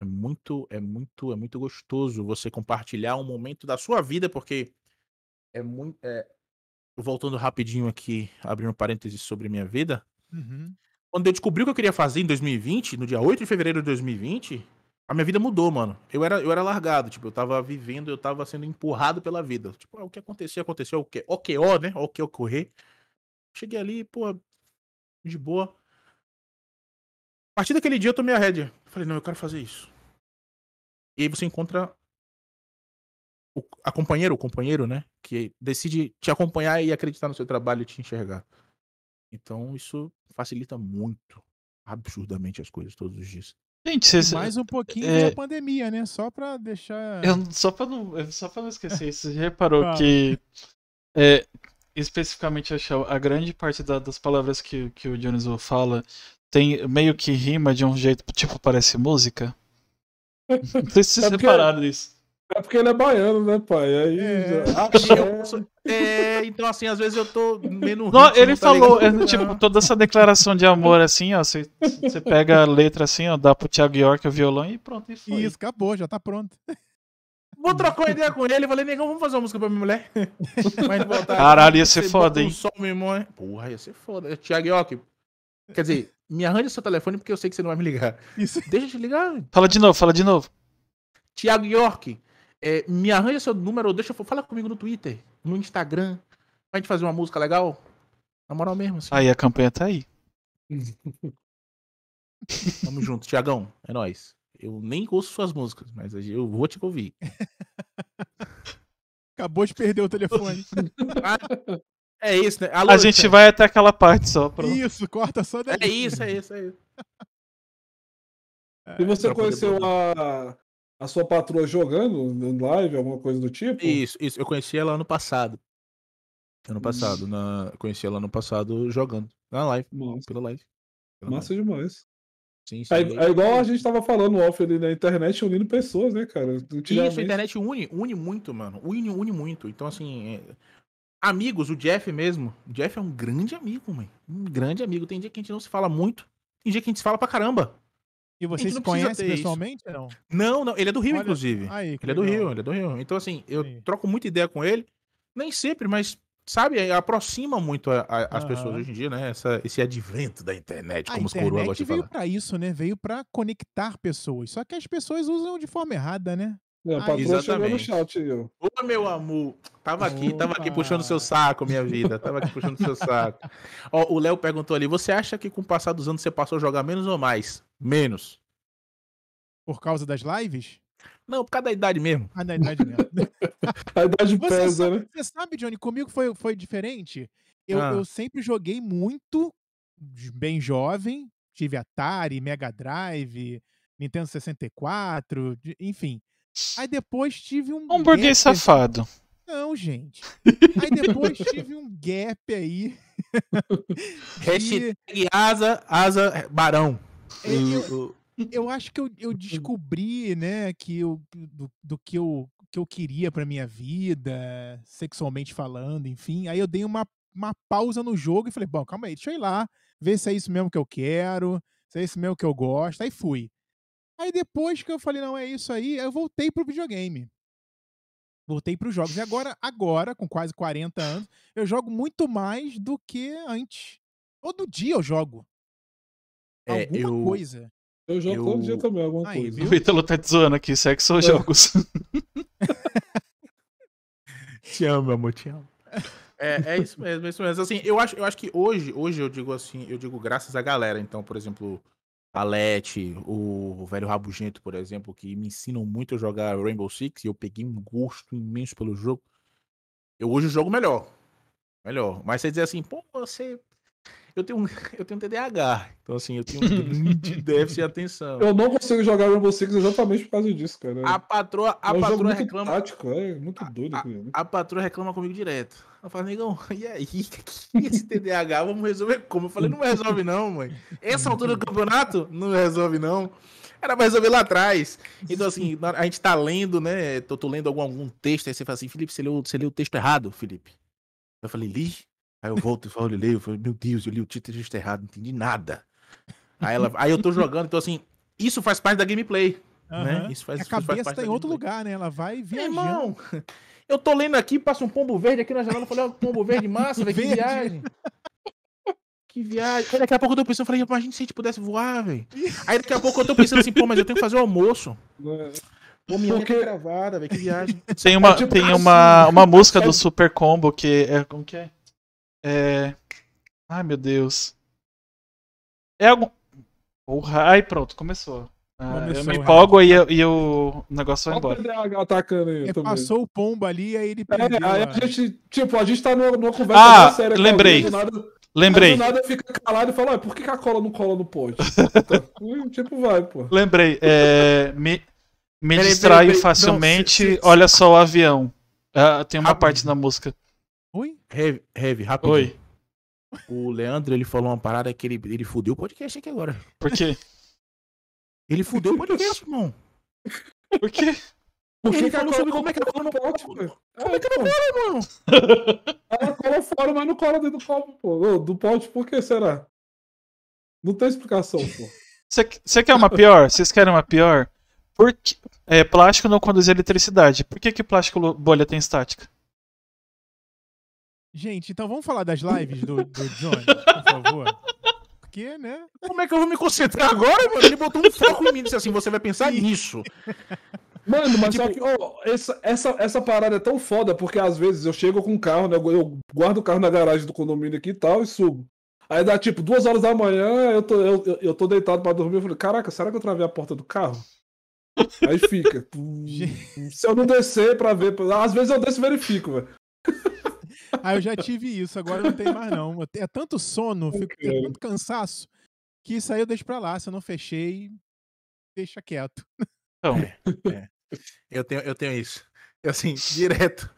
É muito, é muito, é muito gostoso você compartilhar um momento da sua vida, porque é muito. é, Voltando rapidinho aqui, abrindo parênteses sobre minha vida. Uhum. Quando eu descobri o que eu queria fazer em 2020, no dia 8 de fevereiro de 2020, a minha vida mudou, mano. Eu era, eu era largado, tipo, eu tava vivendo, eu tava sendo empurrado pela vida. Tipo, ah, o que aconteceu, aconteceu, o que, o que, ó, né? O que ocorrer. Cheguei ali, pô, de boa. A partir daquele dia eu tomei a rédea. Falei, não, eu quero fazer isso. E aí você encontra o, a companheira, o companheiro, né? Que decide te acompanhar e acreditar no seu trabalho e te enxergar. Então isso facilita muito, absurdamente as coisas todos os dias. Gente, vocês. mais um pouquinho é- da pandemia, né? Só pra deixar. Eu, só, pra não, só pra não esquecer, *laughs* você reparou Fala. que. É, especificamente, a grande parte da- das palavras que, que o Dioniso fala tem meio que rima de um jeito, tipo, parece música. Não sei se vocês É porque- repararam nisso. É porque ele é baiano, né, pai? Aí. É. já- Eu- É, então assim, às vezes eu tô meio no Não, ele tá falou, ligado? é, tipo, toda essa declaração de amor assim, ó. Você pega a letra assim, ó, dá pro Thiago York o violão e pronto, e foi. Isso, acabou, já tá pronto. Vou trocar uma ideia com ele. Falei, negão, vamos fazer uma música pra minha mulher. *laughs* Mas botar- Caralho, ia ser foda, bota um hein? som, meu irmão, é- Porra, ia ser foda. Thiago York, quer dizer, me arranja seu telefone porque eu sei que você não vai me ligar. Isso. *laughs* Deixa eu te ligar. Fala de novo, fala de novo. Thiago York, é, me arranja seu número, ou deixa eu fala comigo no Twitter, no Instagram, pra gente fazer uma música legal. Na moral mesmo, assim. Aí a campanha tá aí. *laughs* Tamo junto, Tiagão, é nóis. Eu nem ouço suas músicas, mas eu vou te ouvir. *laughs* Acabou de perder o telefone. É isso, né? Alô, A gente vai até aquela parte só. Pronto. Isso, corta só daí. É isso, é isso, é isso. E você conheceu a, a sua patroa jogando em live, alguma coisa do tipo? Isso, isso. Eu conheci ela ano passado. Ano passado. Na... Conheci ela ano passado jogando. Na live. Massa, Pela live. Pela massa demais. live. Sim, sim. É, é igual a gente tava falando off ali na internet, unindo pessoas, né, cara? Isso, a internet une, une muito, mano. Une, une muito. Então, assim. é- Amigos, o Jeff mesmo. O Jeff é um grande amigo, mãe. Um grande amigo. Tem dia que a gente não se fala muito. Tem dia que a gente se fala pra caramba. E vocês conhecem pessoalmente? Não. Não, não. Ele é do Rio, Olha- inclusive. Aí, Ele é do legal. Rio, ele é do Rio. Então, assim, eu Aí. troco muita ideia com ele. Nem sempre, mas, sabe, aproxima muito a- a- as pessoas Aham. hoje em dia, né? Essa, esse advento da internet, A como os coroa internet gostam de veio falar. pra isso, né? Veio pra conectar pessoas. Só que as pessoas usam de forma errada, né? É, a Ah, patroa chegou no exatamente. chat aí, ó. Ô, meu amor, tava aqui, tava aqui Opa. puxando seu saco, minha vida. Tava aqui puxando seu saco. *laughs* Ó, o Léo perguntou ali: você acha que com o passar dos anos você passou a jogar menos ou mais? Menos. Por causa das lives? Não, por causa da idade mesmo. Ah, na idade mesmo. *laughs* A idade Você pesa, sabe, né? você sabe, Johnny, comigo foi, foi diferente. Eu, Ah. eu sempre joguei muito, bem jovem. Tive Atari, Mega Drive, Nintendo 64, de- enfim. Aí depois tive um. Um burguês safado. Não, gente. *laughs* Aí depois tive um gap aí. de- *laughs* Hashtag asa, asa, barão. É, eu- eu acho que eu, eu descobri, né, que eu, do, do que eu que eu queria pra minha vida, sexualmente falando, enfim. Aí eu dei uma, uma pausa no jogo e falei, bom, calma aí, deixa eu ir lá, ver se é isso mesmo que eu quero, se é isso mesmo que eu gosto. Aí fui. Aí depois que eu falei, não, é isso aí, eu voltei pro videogame. Voltei pros jogos. E agora, agora, com quase 40 anos, eu jogo muito mais do que antes. Todo dia eu jogo. É, Alguma eu- coisa. Eu jogo Eu- todo dia também, alguma Aí, coisa. viu? O *laughs* Ítalo tá te zoando aqui, sexo ou jogos? *laughs* Te amo, meu amor, te amo. É, é isso mesmo, é isso mesmo. Assim, eu acho, eu acho que hoje, hoje eu digo assim, eu digo graças à galera. Então, por exemplo, a Lete, o velho Rabugento, por exemplo, que me ensinam muito a jogar Rainbow Six, e eu peguei um gosto imenso pelo jogo. Eu hoje jogo melhor. Melhor. Mas você dizer assim, pô, você Eu tenho, um- *laughs* eu tenho TDAH. Então, assim, eu tenho um grande déficit de atenção. Eu não consigo jogar Rainbow Six exatamente por causa disso, cara. A patroa, a é patroa reclama. tático, é muito doido. a- aquilo ali. A patroa reclama comigo direto. Ela fala, negão, *laughs* e aí? *laughs* Que é esse TDAH? Vamos resolver como? Eu falei, não resolve não, mãe. Essa altura do campeonato, não resolve não. Era pra resolver lá atrás. Então, assim, a gente tá lendo, né? Eu tô lendo algum, algum texto, aí você fala assim, Felipe, você leu, você leu o texto errado, Felipe. Eu falei, li? Aí eu volto e falo, eu leio. Eu falei, meu Deus, eu li o título texto errado, não entendi nada. Aí, ela, aí eu tô jogando, então assim, isso faz parte da gameplay. Né? Aham. Isso faz, a isso faz cabeça parte tá em outro gameplay. lugar, né? Ela vai Meu viajando. irmão, eu tô lendo aqui, passa um pombo verde aqui na janela, eu falei, ó, pombo verde massa, velho, que viagem. Que viagem. Aí daqui a pouco eu tô pensando, eu falei, imagina se a gente pudesse voar, velho. Aí daqui a pouco eu tô pensando assim, pô, mas eu tenho que fazer o almoço. Né? Pô, minha tá Porque- gravada, velho, que viagem. Tem uma, tipo tem assim, uma, uma música é- do Super Combo que é. Como que é? É. Ai meu Deus. É algum. Porra, ai pronto, começou. Ah, eu Começou, me Renato. empolgo e, e o negócio vai o embora. TDAH atacando aí É, passou o pombo ali, aí ele perdeu. É, aí a- a gente, tipo, a gente tá numa, numa conversa Ah, séria. lembrei. alguém, nada, aí Lembrei, do nada fica calado e fala, "Ué, por que, que a cola não cola no pote? Então, *laughs* tipo, vai, pô. lembrei. É, me me Peraí, distraio peraí, peraí. facilmente. Não, se- se- Olha só o avião. Ah, tem uma Rápido. parte na música. Oi? Heavy, heavy, rápido. Oi. O Leandro, ele falou uma parada que ele, ele fudeu o podcast aqui agora. Por quê? Ele fudeu o podcast, irmão. Por quê? Por Ele falou sobre como é que a cola não pote, pô? Como é que não pô, cola, mano? *laughs* Ela cola fora, mas não cola dentro do copo, pô. Do pote, por que será? Não tem explicação, pô. Você quer uma pior? Vocês querem uma pior? Por que, é, plástico não conduz eletricidade. Por que, que plástico bolha tem estática? Gente, então vamos falar das lives do, do Johnny, por favor. Porque, né? Como é que eu vou me concentrar agora, mano? Ele botou um foco em mim e disse assim: você vai pensar nisso. Mano, mas Tipo- só que ó, essa, essa, essa parada é tão foda, porque às vezes eu chego com o carro, né? Eu guardo o carro na garagem do condomínio aqui e tal e subo. Aí dá tipo duas horas da manhã, eu tô, eu, eu- eu tô deitado pra dormir. Eu falei, caraca, será que eu travei a porta do carro? Aí fica. *laughs* Se eu não descer pra ver. Às vezes eu desço e verifico, velho. Ah, eu já tive isso, agora não tem mais não. É tanto sono, fico, é tanto cansaço, que isso aí eu deixo pra lá. Se eu não fechei, deixa quieto. Então, Eu tenho, eu tenho isso. Eu, assim, direto.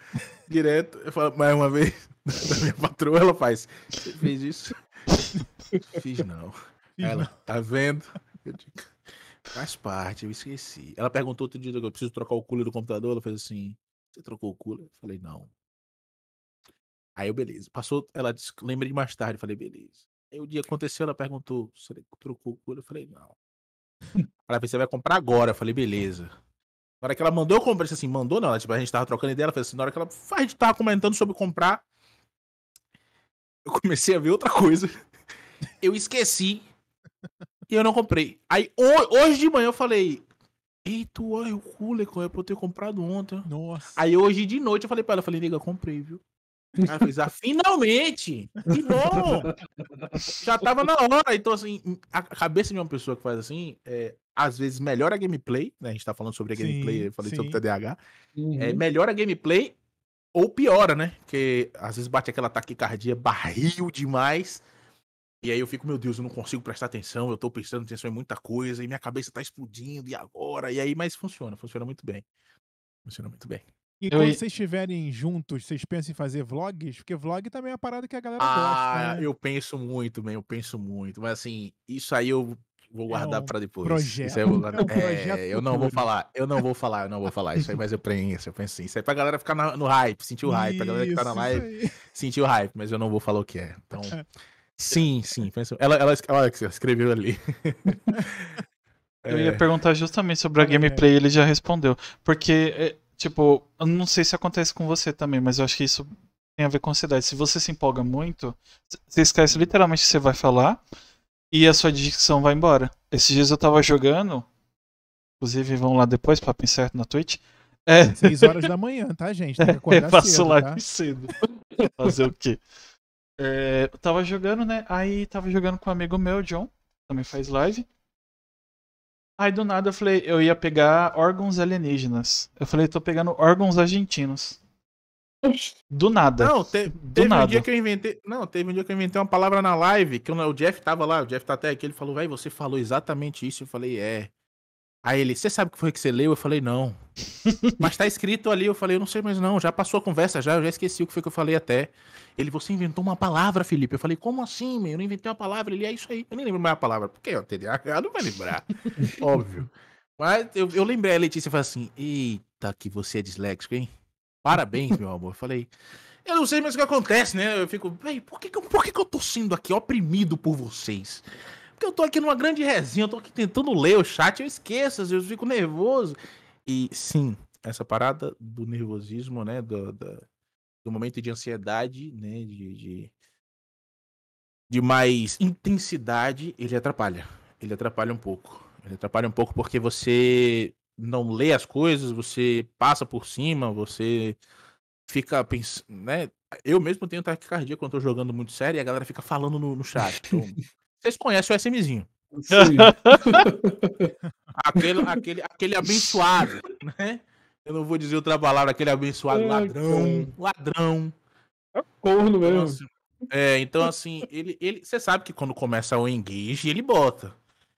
Direto. Eu falo mais uma vez *laughs* da minha patroa, ela faz. Você fez isso? Fiz não. Fiz Ela, tá vendo? Eu digo, faz parte, eu esqueci. Ela perguntou outro dia, eu preciso trocar o cooler do computador. Ela fez assim: Você trocou o cooler? Eu falei, não. Aí eu, beleza. Passou, ela disse, lembra de mais tarde. Eu falei, beleza. Aí o dia aconteceu, ela perguntou: Você trocou o? Eu falei, não. *laughs* Ela fez, você vai comprar agora? Eu falei, beleza. Na hora que ela mandou, eu comprei. Disse assim, mandou não. Ela, tipo, a gente tava trocando ideia. Ela fez assim, na hora que ela, a gente tava comentando sobre comprar, eu *laughs* comecei a ver outra coisa. Eu esqueci e eu não comprei. Aí ho- hoje de manhã eu falei, eita, olha o cooler eu pra eu ter comprado ontem. Nossa. Aí hoje de noite eu falei pra ela, eu falei, nega, comprei, viu? Ela fez, ah, finalmente! Que bom! Já tava na hora. Então, assim, a cabeça de uma pessoa que faz assim, é, às vezes melhora a gameplay, né? A gente tá falando sobre a Sim, gameplay, eu falei sobre sim. TDAH. Uhum. É, melhora a gameplay ou piora, né? Porque às vezes bate aquela taquicardia barril demais. E aí eu fico, meu Deus, eu não consigo prestar atenção, eu tô prestando atenção em muita coisa, e minha cabeça tá explodindo, e agora? E aí, mas funciona, funciona muito bem. Funciona muito bem. E Eu quando vocês estiverem juntos, vocês pensam em fazer vlogs? Porque vlog também é uma parada que a galera Ah, gosta. Né? eu penso muito, bem, eu penso muito. Mas assim, isso aí eu vou guardar um pra depois. projeto. Isso aí eu, vou guardar. *laughs* É um projeto É, eu não vou falar, eu não vou falar, eu não vou falar. Isso aí, mas eu penso, eu penso assim. Isso aí pra galera ficar na- no hype, sentir o hype, pra galera que tá na Isso, live. isso sentir o hype, mas eu não vou falar o que é. Então, *laughs* sim, sim. penso- Ela, ela, ela escreveu ali. *laughs* eu É, ia perguntar justamente sobre a É. gameplay, ele já respondeu. Porque, é, tipo, eu não sei se acontece com você também, mas eu acho que isso tem a ver com ansiedade. Se você se empolga muito, você esquece literalmente o que você vai falar e a sua dicção vai embora. Esses dias eu tava jogando, inclusive vão lá depois, papo incerto na Twitch. É, Seis horas da manhã, tá, gente? Tem que eu faço cedo, live tá? cedo. Fazer o quê? É, eu tava jogando, né? Aí tava jogando com um amigo meu, John, também faz live. Aí do nada eu falei, eu ia pegar órgãos alienígenas. Eu falei, tô pegando órgãos argentinos. Do nada. Não, te- teve um nada. dia que eu inventei. Não, teve um dia que eu inventei uma palavra na live, que eu o Jeff tava lá, o Jeff tá até aqui, ele falou, velho, você falou exatamente isso. Eu falei, é. Aí ele, você sabe o que foi que você leu? Eu falei, não. *laughs* Mas tá escrito ali, eu falei, eu não sei mais não, já passou a conversa já, eu já esqueci o que foi que eu falei até. Ele, você inventou uma palavra, Felipe. Eu falei, como assim, meu? Eu não inventei uma palavra. Ele, é isso aí. Eu nem lembro mais a palavra. Por que? O TDAH *laughs* não vai lembrar. *laughs* Óbvio. Mas eu, eu lembrei, a Letícia falou assim, eita, que você é disléxico, hein? Parabéns, meu amor. Eu falei, eu não sei mais o que acontece, né? Eu fico, por, que, eu- por que, que eu tô sendo aqui oprimido por vocês? Porque eu tô aqui numa grande resenha, eu tô aqui tentando ler o chat, eu esqueço, às vezes eu fico nervoso. E sim, essa parada do nervosismo, né? Do, do, do momento de ansiedade, né? De, de, de mais intensidade, ele atrapalha. Ele atrapalha um pouco. Ele atrapalha um pouco porque você não lê as coisas, você passa por cima, você fica pensando, né? Eu mesmo tenho taquicardia quando tô jogando muito sério e a galera fica falando no, no chat. Então, *laughs* vocês conhecem o SMzinho. Sim. *laughs* Aquele, aquele, aquele abençoado, né? Eu não vou dizer outra palavra, aquele abençoado Ai, ladrão, ladrão. Corno Então, mesmo. assim, é, então assim, ele, ele, você sabe que quando começa o engage, ele bota.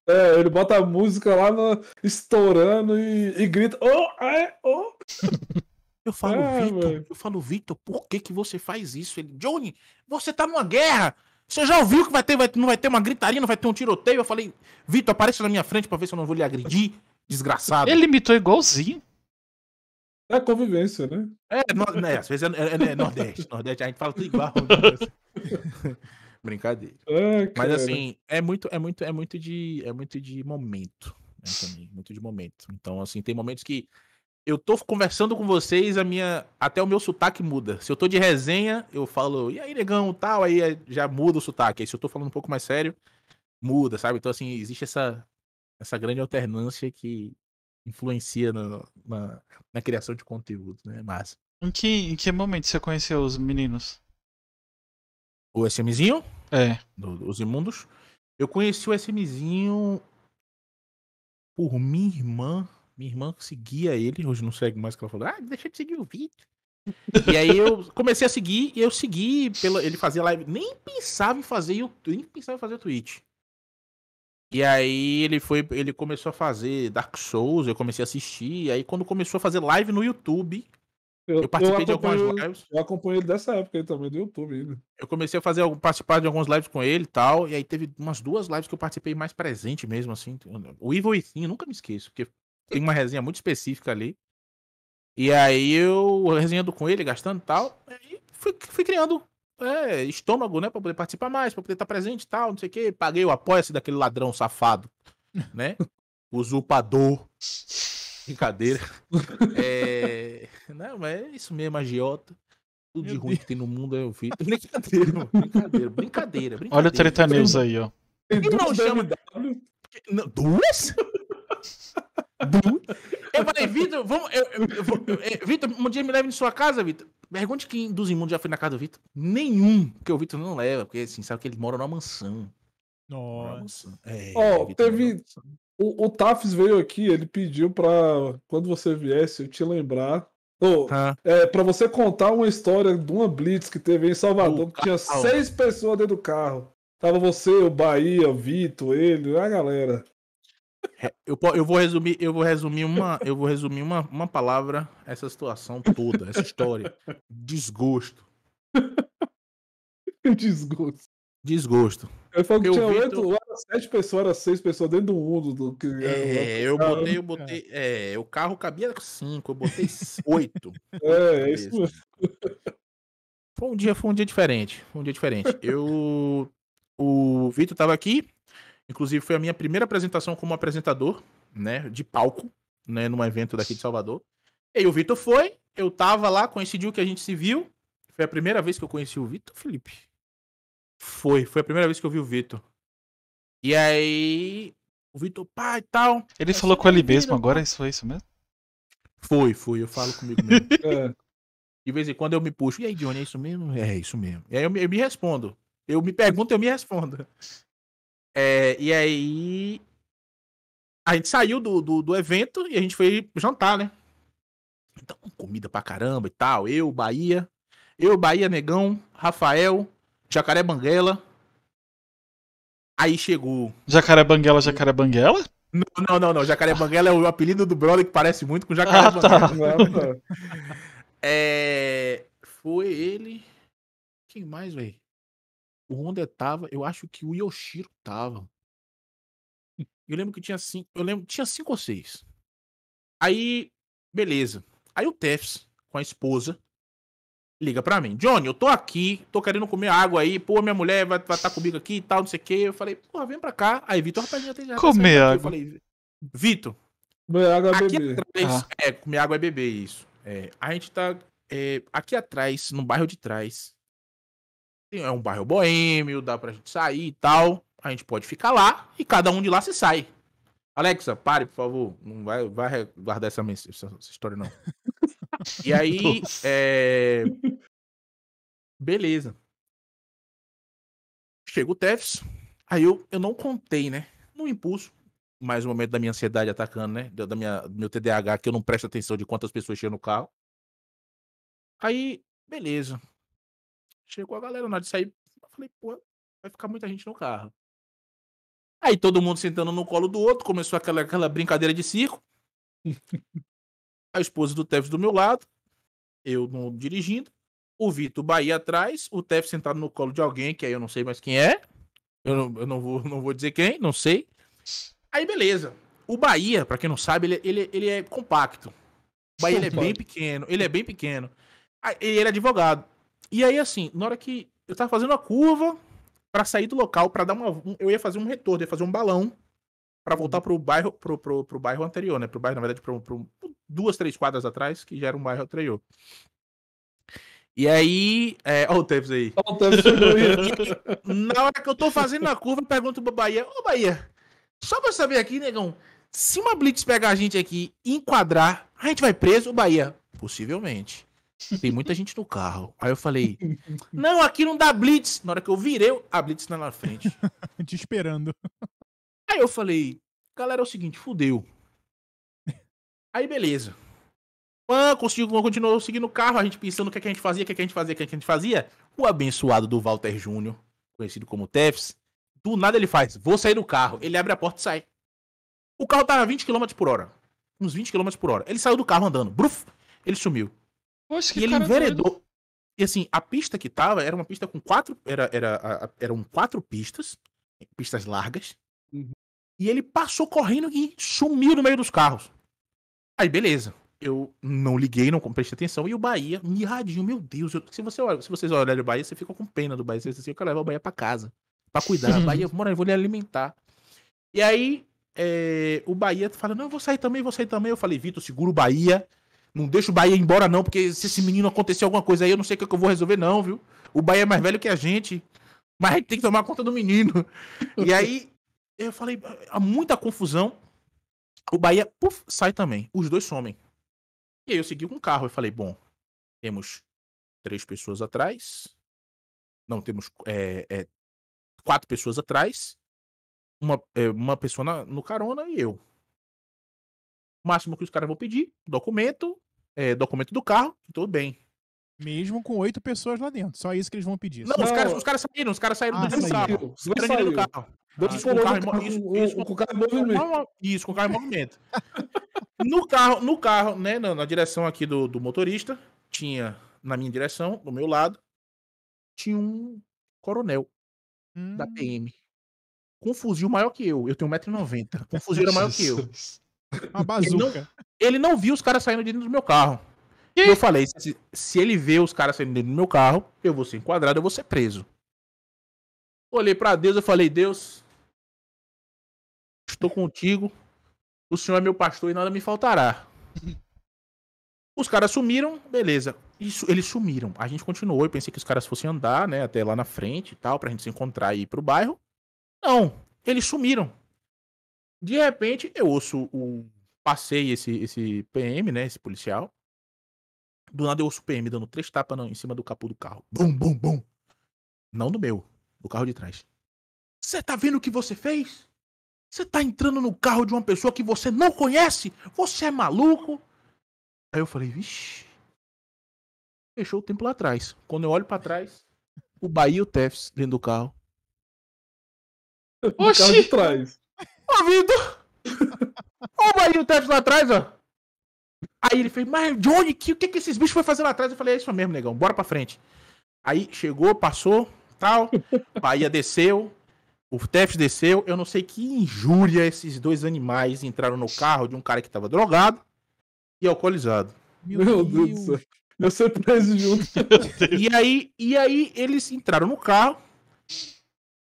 É, ele bota a música lá no- estourando e, e grita: Oh, é, oh. Eu falo, Ah, Vitor, eu falo, Vitor, por que que você faz isso? Ele, Johnny, você tá numa guerra. Você já ouviu que vai ter, vai, não vai ter uma gritaria, não vai ter um tiroteio? Eu falei, Vitor, apareça na minha frente pra ver se eu não vou lhe agredir, desgraçado. Ele imitou igualzinho. É convivência, né? É, no- né, às vezes é, é- é Nordeste. Nordeste a gente fala tudo igual. *laughs* Brincadeira. É, Mas assim, é muito, é muito, é muito de, é muito de momento, né, também, muito de momento. Então, assim, tem momentos que eu tô conversando com vocês, a minha, até o meu sotaque muda. Se eu tô de resenha, eu falo, e aí, negão, tal, aí já muda o sotaque. Aí se eu tô falando um pouco mais sério, muda, sabe? Então, assim, existe essa, essa grande alternância que influencia no- na, na criação de conteúdo, né? Massa. Em que, em que momento você conheceu os meninos? O SMzinho, É. do- dos imundos. Eu conheci o SMzinho por minha irmã. Minha irmã seguia ele, hoje não segue mais, que ela falou, ah, deixa de seguir o Vitor. *laughs* e aí eu comecei a seguir, e eu segui, pela, ele fazia live, nem pensava em fazer YouTube, nem pensava em fazer Twitch. E aí ele foi, ele começou a fazer Dark Souls, eu comecei a assistir, e aí quando começou a fazer live no YouTube, eu participei de algumas lives. Eu acompanho ele dessa época aí também, do YouTube ainda. Eu comecei a fazer algum- participar de algumas lives com ele e tal. E aí teve umas duas lives que eu participei mais presente mesmo, assim. O Evil Within, eu nunca me esqueço, porque tem uma resenha muito específica ali. E aí eu resenhando com ele, gastando e tal. Aí fui, fui criando é, estômago, né? Pra poder participar mais, pra poder estar presente e tal, não sei o quê. Paguei o apoia-se daquele ladrão safado, *laughs* né? Usurpador. Brincadeira. *laughs* É... Não, mas é isso mesmo, agiota. Tudo de ruim que tem no mundo é eu fiz. Brincadeira, mano. Brincadeira, brincadeira, brincadeira. Olha o Treta News aí, ó. Quem não chama- duas? *laughs* Eu falei, Vitor, vamos. Eu, eu, eu é, Vitor, um dia me leve em sua casa, Vitor. Pergunte quem dos imundos já foi na casa do Vitor. Nenhum, porque o Vitor não leva, porque assim, sabe que ele mora numa mansão. Nossa. É, Ó, o Vitor mora teve-. O, o Tafs veio aqui, ele pediu pra quando você viesse eu te lembrar. Ô, Tá. é, pra você contar uma história de uma Blitz que teve em Salvador, Do que tinha seis pessoas dentro do carro. Tava você, o Bahia, o Vitor, ele, a galera. Eu, eu vou resumir, eu vou resumir uma, eu vou resumir uma, uma palavra essa situação toda, essa história. Desgosto. *laughs* Desgosto. Desgosto. Ele falou que Eu tinha oito, tu- era sete pessoas, era seis pessoas dentro do mundo. Do, que, É, eu Ah, botei, eu botei. É, o carro cabia cinco, eu botei *laughs* oito. É, é isso mesmo. Foi um dia, foi um dia diferente. Foi um dia diferente. Eu. O Vitor tava aqui. Inclusive, foi a minha primeira apresentação como apresentador, né? De palco, né? Num evento daqui de Salvador. E aí o Vitor foi, eu tava lá, coincidiu que a gente se viu. Foi a primeira vez que eu conheci o Vitor, Felipe. Foi, foi a primeira vez que eu vi o Vitor. E aí. O Vitor, pai e tal. Ele É falou com ele mesmo bem-vindo, agora, pá. isso foi isso mesmo? Foi, foi, eu falo comigo mesmo. *laughs* É. De vez em quando eu me puxo. E aí, Johnny, é isso mesmo? É isso mesmo. E aí eu me, eu me respondo. Eu me pergunto, eu me respondo. É, e aí. A gente saiu do, do, do evento e a gente foi jantar, né? Então, comida pra caramba e tal. Eu, Bahia, Eu, Bahia, Negão, Rafael, Jacaré Banguela. Aí chegou. Jacaré Banguela, Jacaré Banguela? Não, não, não, não. Jacaré Banguela é o apelido do brother que parece muito com Jacaré Ah, Banguela. tá. *laughs* É. Foi ele. Quem mais, velho? O Honda tava. Eu acho que o Yoshiro tava. Eu lembro que tinha cinco. Eu lembro tinha cinco ou seis. Aí, beleza. Aí o Tefs, com a esposa, liga pra mim. Johnny, eu tô aqui, tô querendo comer água aí. Pô, minha mulher vai estar comigo aqui e tal, não sei o quê. Eu falei, porra, vem pra cá. Aí, Vitor, rapaz, já tem já tá Comer daqui. Eu água. falei, Vitor, Meu água é Aqui beber. atrás. Ah. É, comer água é beber, isso. É, a gente tá. é, aqui atrás, no bairro de trás. É um bairro boêmio, dá pra gente sair e tal. A gente pode ficar lá e cada um de lá se sai. Alexa, pare, por favor. Não vai, vai guardar essa, essa, essa história, não. E aí. *laughs* É, Beleza. Chega o Tefs. Aí eu, eu não contei, né? No impulso. Mais um momento da minha ansiedade atacando, né? Da minha, do meu TDAH, que eu não presto atenção de quantas pessoas chegam no carro. Aí, beleza. Chegou a galera na hora de sair. Eu falei, pô, vai ficar muita gente no carro. Aí todo mundo sentando no colo do outro, começou aquela, aquela brincadeira de circo. A esposa do Tefs do meu lado, eu no, dirigindo, o Vitor Bahia atrás, o Tef sentado no colo de alguém, que aí eu não sei mais quem é. Eu não, eu não, vou, não vou dizer quem, não sei. Aí beleza. O Bahia, pra quem não sabe, ele, ele, ele é compacto. O Bahia ele é bem pequeno, ele é bem pequeno. Ele era advogado. E aí, assim, na hora que eu tava fazendo a curva pra sair do local, pra dar uma. um- Eu ia fazer um retorno, ia fazer um balão pra voltar pro bairro, pro, pro, pro bairro anterior, né? Pro bairro, na verdade, pro, pro, duas, três quadras atrás, que já era um bairro anterior. E aí. É, ó, o Tevez aí. Ó, o Tevez. *laughs* Na hora que eu tô fazendo a curva, eu pergunto pro Bahia: Ô Bahia, só pra saber aqui, negão, se uma Blitz pegar a gente aqui e enquadrar, a gente vai preso? O Bahia, possivelmente. Tem muita gente no carro. Aí eu falei: *laughs* Não, aqui não dá Blitz. Na hora que eu virei, a Blitz tá na frente. *laughs* Te esperando. Aí eu falei, galera, é o seguinte, fudeu. Aí beleza. Pã, conseguiu, continuou seguindo o carro, a gente pensando o que, é que a gente fazia, o que, é que a gente fazia, o que, é que a gente fazia. O abençoado do Walter Júnior, conhecido como Tefs, do nada ele faz, vou sair do carro. Ele abre a porta e sai. O carro tava a 20 km por hora. Uns 20 km por hora. Ele saiu do carro andando. Bruf, ele sumiu. Poxa, que E ele cara doido. enveredou. E assim, a pista que tava era uma pista com quatro. Era, era, eram quatro pistas. Pistas largas. Uhum. E ele passou correndo e sumiu no meio dos carros. Aí, beleza. Eu não liguei, não prestei atenção. E o Bahia, mirradinho, meu Deus. eu- se, você, olha- se vocês olharem o Bahia, você fica com pena do Bahia. Você diz assim, eu quero levar o Bahia pra casa. Pra cuidar. *laughs* Bahia, mora, eu vou lhe alimentar. E aí, é, o Bahia fala, não, eu vou sair também, vou sair também. Eu falei, Vitor, segura o Bahia. Não deixa o Bahia ir embora, não, porque se esse menino acontecer alguma coisa aí, eu não sei o que que eu vou resolver, não, viu? O Bahia é mais velho que a gente. Mas a gente tem que tomar conta do menino. E aí, eu falei, há muita confusão. O Bahia, puf, sai também. Os dois somem. E aí eu segui com o carro. Eu falei, bom, temos três pessoas atrás. Não, temos é, é, quatro pessoas atrás. Uma, é, uma pessoa na- no carona e eu. O máximo que os caras vão pedir, documento, é, documento do carro, tudo bem. Mesmo com oito pessoas lá dentro. Só isso que eles vão pedir. Não, Só- os Não. caras, os caras saíram, os caras saíram Ah, do saiu. carro. Dois saíram do carro. Dois Isso, com o carro em mo- carro, isso- o- isso o- com o carro em movimento. Não, Isso, com o carro em movimento. No carro, no carro, né, na, na direção aqui do, do motorista, tinha, na minha direção, do meu lado, tinha um coronel Hum, da PM. Com um fuzil maior que eu. Eu tenho 1,90m. O fuzil era maior que eu. Uma bazuca. Ele não viu os caras saindo de dentro do meu carro. E eu falei, se, se ele vê os caras saindo dentro do meu carro, eu vou ser enquadrado, eu vou ser preso. Olhei pra Deus, eu falei, Deus, estou contigo, o Senhor é meu pastor e nada me faltará. *laughs* Os caras sumiram, beleza. Isso, eles sumiram. A gente continuou, eu pensei que os caras fossem andar, né, até lá na frente e tal, pra gente se encontrar e ir pro bairro. Não, eles sumiram. De repente, eu ouço o passei esse, esse PM, né? Esse policial. Do nada eu ouço o PM dando três tapas não, em cima do capô do carro. Bum, bum, bum. Não do meu, do carro de trás. Você tá vendo o que você fez? Você tá entrando no carro de uma pessoa que você não conhece? Você é maluco? Aí eu falei, vixe. Fechou o tempo lá atrás. Quando eu olho pra trás, o Bahia e o Tefs dentro do carro. No carro de trás. Ô, Vitor! Ó o Bahia e o Tefs lá atrás, ó. Aí ele fez, mas Johnny, que, o que, que esses bichos foram fazer lá atrás? Eu falei, é isso mesmo, negão, bora pra frente. Aí chegou, passou, tal. *laughs* Bahia desceu, o Tefs desceu. Eu não sei que injúria esses dois animais entraram no carro de um cara que tava drogado e alcoolizado. Meu Deus do céu. Eu ser preso junto. *laughs* E aí, e aí eles entraram no carro,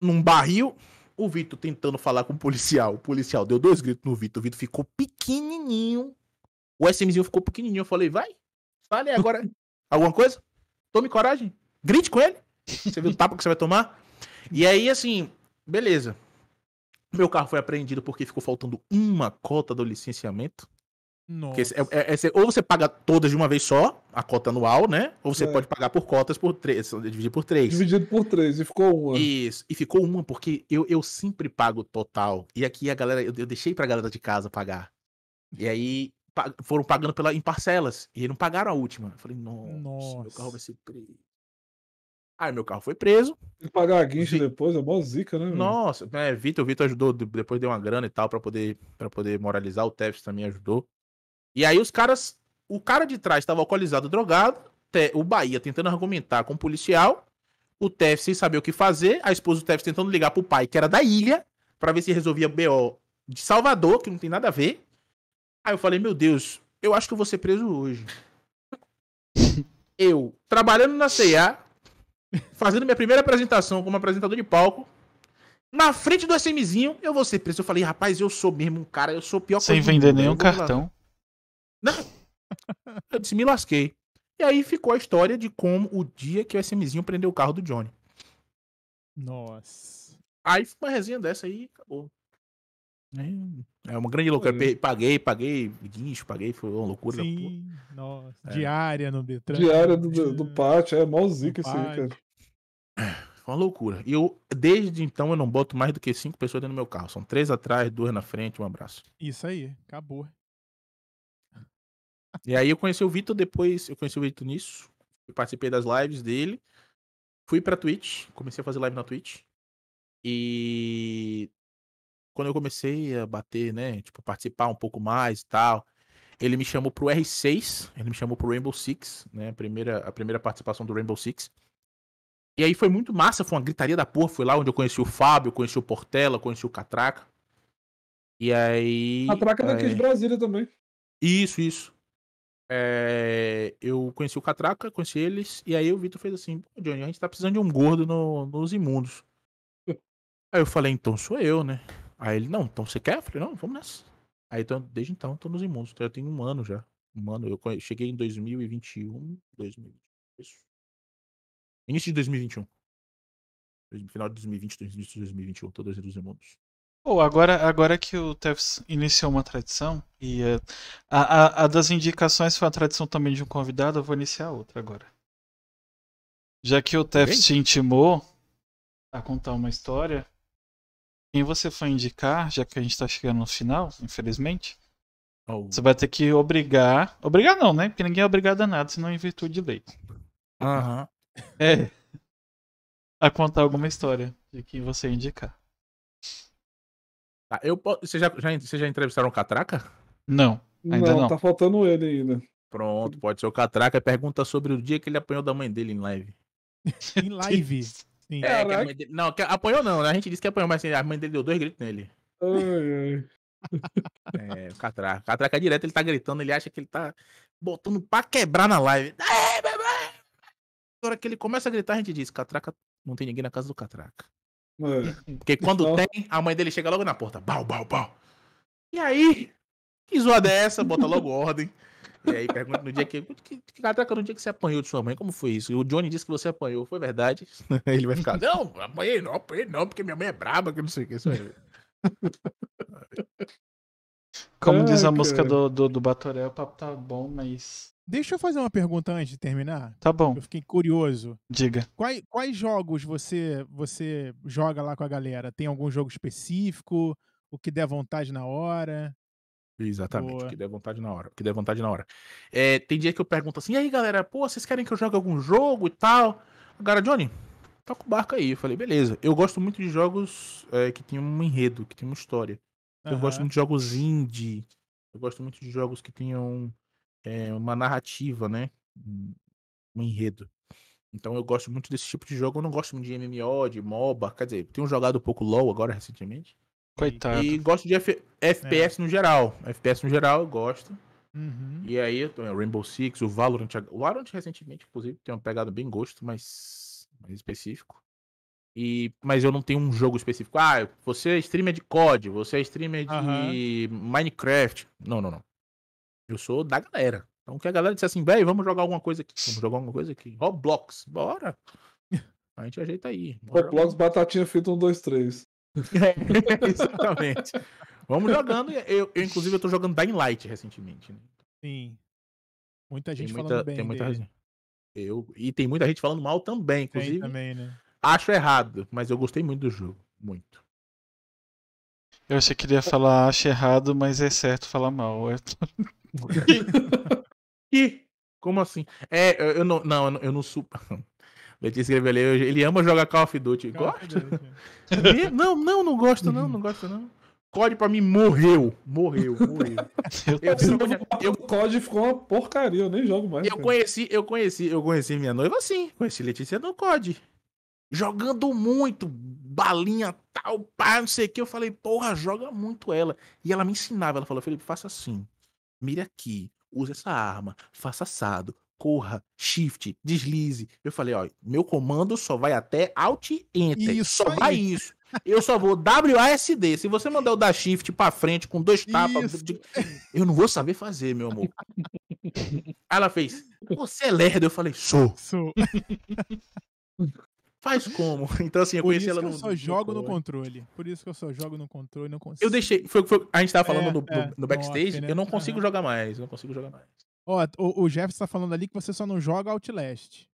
num barril. O Vitor tentando falar com o policial. O policial deu dois gritos no Vitor. O Vitor ficou pequenininho. O SMzinho ficou pequenininho. Eu falei, vai, fale agora *laughs* alguma coisa. Tome coragem. Grite com ele. Você viu o tapa que você vai tomar? E aí, assim, beleza. Meu carro foi apreendido porque ficou faltando uma cota do licenciamento. Nossa. Porque é- é- é- ou você paga todas de uma vez só, a cota anual, né? Ou você É. pode pagar por cotas por três, dividir por três. Dividido por três. E ficou uma. Isso. E ficou uma, porque eu, eu sempre pago total. E aqui a galera, eu, eu deixei pra galera de casa pagar. E aí pa- foram pagando pela, em parcelas. E não pagaram a última. Eu falei, nossa, meu Nossa. carro vai ser preso. Aí meu carro foi preso. E pagar a guincha depois é mó zica, né? Nossa, é, Vitor, Vitor ajudou, de- depois deu uma grana e tal pra poder para poder moralizar, o Tefs também ajudou. E aí os caras, o cara de trás estava alcoolizado, drogado, o Bahia tentando argumentar com o policial, o Tefs sem saber o que fazer, a esposa do Tefs tentando ligar pro pai, que era da ilha, pra ver se resolvia BO de Salvador, que não tem nada a ver. Aí eu falei, meu Deus, eu acho que eu vou ser preso hoje. Eu, trabalhando na CIA, fazendo minha primeira apresentação como apresentador de palco, na frente do SMzinho, eu vou ser preso. Eu falei, rapaz, eu sou mesmo um cara, eu sou pior Sem vender nenhum vou cartão. Eu disse, me lasquei. E aí ficou a história de como o dia que o SMzinho prendeu o carro do Johnny. Nossa. Aí foi uma resenha dessa aí acabou. É é uma grande loucura. Paguei, paguei guincho, paguei, foi uma loucura. Sim, nossa. É. Diária no Detran. Diária do, do, do pátio. É mó zica isso aí, cara. Foi uma loucura. E eu, desde então, eu não boto mais do que cinco pessoas dentro do meu carro. São três atrás, duas na frente, um abraço. Isso aí, acabou. E aí eu conheci o Vitor depois, eu conheci o Vitor nisso. Eu participei das lives dele. Fui pra Twitch, comecei a fazer live na Twitch. E quando eu comecei a bater, né, tipo, participar um pouco mais e tal, ele me chamou pro R6, ele me chamou pro Rainbow Six, né, a primeira, a primeira participação do Rainbow Six. E aí foi muito massa, foi uma gritaria da porra, foi lá onde eu conheci o Fábio, conheci o Portela, conheci o Catraca. E aí... A traca daqui é, de Brasília também. isso, isso. É, eu conheci o Catraca, conheci eles, e aí o Vitor fez assim, Johnny, a gente tá precisando de um gordo no- nos imundos. Aí eu falei, então sou eu, né? Aí ele, não, então você quer? Eu falei, não, vamos nessa. Aí então, desde então, tô nos imundos. Já tem um ano já. Um ano. Eu cheguei em 2021. 2020, isso. Início de 2021. Dois- Final de 2020, início de 2021, tô nos imundos. Pô, agora, agora que o Tefs iniciou uma tradição, e é, a, a, a das indicações foi uma tradição também de um convidado, eu vou iniciar outra agora. Já que o Tefs te intimou a contar uma história, quem você for indicar, já que a gente tá chegando no final, infelizmente, Oh, você vai ter que obrigar. Obrigar não, né? Porque ninguém é obrigado a nada, senão em virtude de lei. Aham. É. A contar alguma história de quem você indicar. Tá, eu, você, já, já, você já entrevistaram o Catraca? Não. Ainda não, não. tá faltando ele ainda. Pronto, pode ser o Catraca. Pergunta sobre o dia que ele apanhou da mãe dele em live. *laughs* Em live. Sim. É, que a Caraca. mãe dele- não, que apanhou não, né? A gente disse que apanhou, mas assim, a mãe dele deu dois gritos nele. Ai, ai. É, o Catraca. O Catraca direto, ele tá gritando, ele acha que ele tá botando pra quebrar na live. É, bebê! Na hora que ele começa a gritar, a gente diz, Catraca, não tem ninguém na casa do Catraca. É. Porque quando Então- tem, a mãe dele chega logo na porta. Bau, bau, bau. E aí? Que zoada é essa? Bota logo ordem. E aí pergunta no dia que. que, que Catraca, no dia que você apanhou de sua mãe, como foi isso? E o Johnny disse que você apanhou, foi verdade? *laughs* Ele vai ficar. Não, apanhei não, apanhei não, porque minha mãe é braba, que não sei o que. Isso aí. *laughs* Como diz a música do, do, do Batoré, o papo tá bom, mas. Deixa eu fazer uma pergunta antes de terminar. Tá bom, Eu fiquei curioso. diga. Quais, quais jogos você você joga lá com a galera? Tem algum jogo específico? O que der vontade na hora? Exatamente, Boa. o que der vontade na hora. o Que der vontade na hora. É, tem dia que eu pergunto assim, e aí galera, pô, vocês querem que eu jogue algum jogo e tal? Agora, Johnny, toca o barco aí. Eu falei, beleza. Eu gosto muito de jogos é, que tem um enredo, que tem uma história. Eu gosto muito de jogos indie. Eu gosto muito de jogos que tenham é, uma narrativa, né? Um enredo. Então eu gosto muito desse tipo de jogo. Eu não gosto muito de MMO, de MOBA. Quer dizer, tenho jogado um pouco LoL agora recentemente. Coitado. E gosto de F- FPS no geral. FPS no geral eu gosto. Uhum. E aí, tô- é, Rainbow Six, o Valorant. O Valorant recentemente, inclusive, tem uma pegada bem gosto, mas mais específico. E, mas eu não tenho um jogo específico. Ah, você é streamer de COD, você é streamer de Minecraft. Não, não, não. Eu sou da galera. Então, que a galera disse assim, velho, vamos jogar alguma coisa aqui. Vamos jogar alguma coisa aqui. Roblox, bora. A gente ajeita aí. Bora. Roblox, batatinha frita 1, 2, 3. É, exatamente. Vamos jogando. Eu, eu, inclusive, eu tô jogando Dying Light recentemente. Né? Sim. Muita Tem gente muita, falando bem tem muita. Eu, e tem muita gente falando mal também, Tem inclusive. também, né? Acho errado, mas eu gostei muito do jogo. Muito. Eu achei que ele ia falar acho errado, mas é certo falar mal. *laughs* É- E como assim? É, eu- eu não, não, eu não- sou. *laughs* Letícia escreveu ali, ele ama jogar Call of Duty. Gosta? Não, não, não gosto não, não gosto não. COD pra mim morreu, morreu, morreu. Eu- eu, o COD ficou uma porcaria, eu nem jogo mais. eu cara. conheci, eu conheci, eu conheci minha noiva assim, conheci Letícia no COD. Jogando muito, balinha tal, pá, não sei o que. Eu falei, porra, joga muito ela. E ela me ensinava, ela falou, Felipe, faça assim. Mire aqui, use essa arma, faça assado, corra, shift, deslize. Eu falei, ó, meu comando só vai até Alt Enter. Isso só vai aí. isso. Eu só vou WASD. Se você mandar o dar shift pra frente com dois tapas, de- eu não vou saber fazer, meu amor. Aí ela fez, você é lerdo. Eu falei, sou. Sou. *laughs* Faz como? *laughs* Então, assim, eu Por conheci isso ela que no. eu só jogo no controle. Por isso que eu só jogo no controle, não consigo. Eu deixei. Foi, foi- a gente tava falando É, no, é, no backstage. off, né? Eu não consigo Aham. jogar mais. Eu não consigo jogar mais. Ó, o, o Jeff tá falando ali que você só não joga Outlast.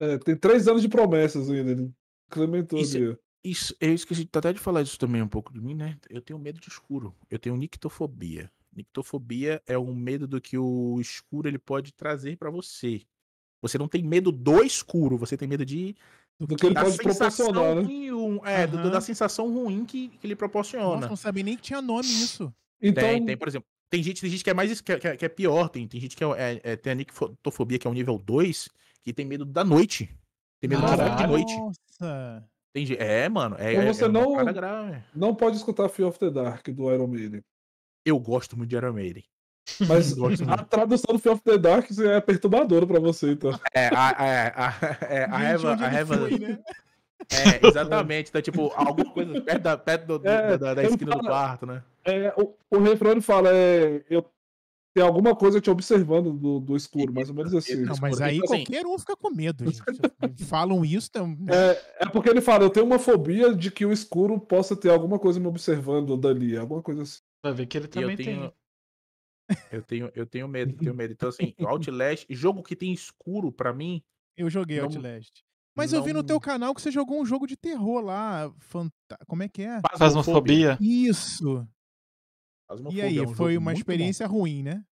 É, tem três anos de promessas ainda. Ele incrementou Isso- ali. Isso, eu esqueci até de falar disso também um pouco de mim, né? Eu tenho medo de escuro. Eu tenho nictofobia. Nictofobia é um medo do que o escuro ele pode trazer pra você. Você não tem medo do escuro, você tem medo de Do que ele da pode sensação proporcionar, né? ruim, é, do- Aham. da sensação ruim que, que ele proporciona. Nossa, não sabia nem que tinha nome isso. Então, Tem, tem, por exemplo, tem gente, tem gente que é mais que é, que é- que é pior, tem, tem gente que é, é- é- tem a nictofobia, que é o nível 2, que tem medo da noite. Tem medo de jogo de Caralho. noite. Nossa. Tem, é, mano, é, Então é, você é não- não pode escutar Fear of the Dark do Iron Maiden. Eu gosto muito de Iron Maiden. Mas *laughs* a tradução do Fear of the Dark é perturbadora pra você, então. É, a, a, a, é, a Gente, Eva, a Eva, né? é, exatamente, então, tipo, alguma coisa perto da, perto do- do- É, da, da esquina do falo- quarto, né? É, o, o refrão fala, é, eu tem alguma coisa te observando do, do escuro, mais ou menos assim. Não, mas aí Tipo assim- qualquer um fica com medo, *laughs* gente. Falam isso, então, né? É, é porque ele fala, eu tenho uma fobia de que o escuro possa ter alguma coisa me observando dali, alguma coisa assim. Vai ver que ele também eu tenho, tem. Eu tenho, eu tenho medo, tenho *laughs* medo. Então, assim, Outlast, jogo que tem escuro, pra mim, eu joguei não- Outlast. Mas eu vi no não- teu canal que você jogou um jogo de terror lá. Fanta... Como é que é? Fasmofobia. Isso. E Fasmofobia aí, é um foi uma experiência ruim, né?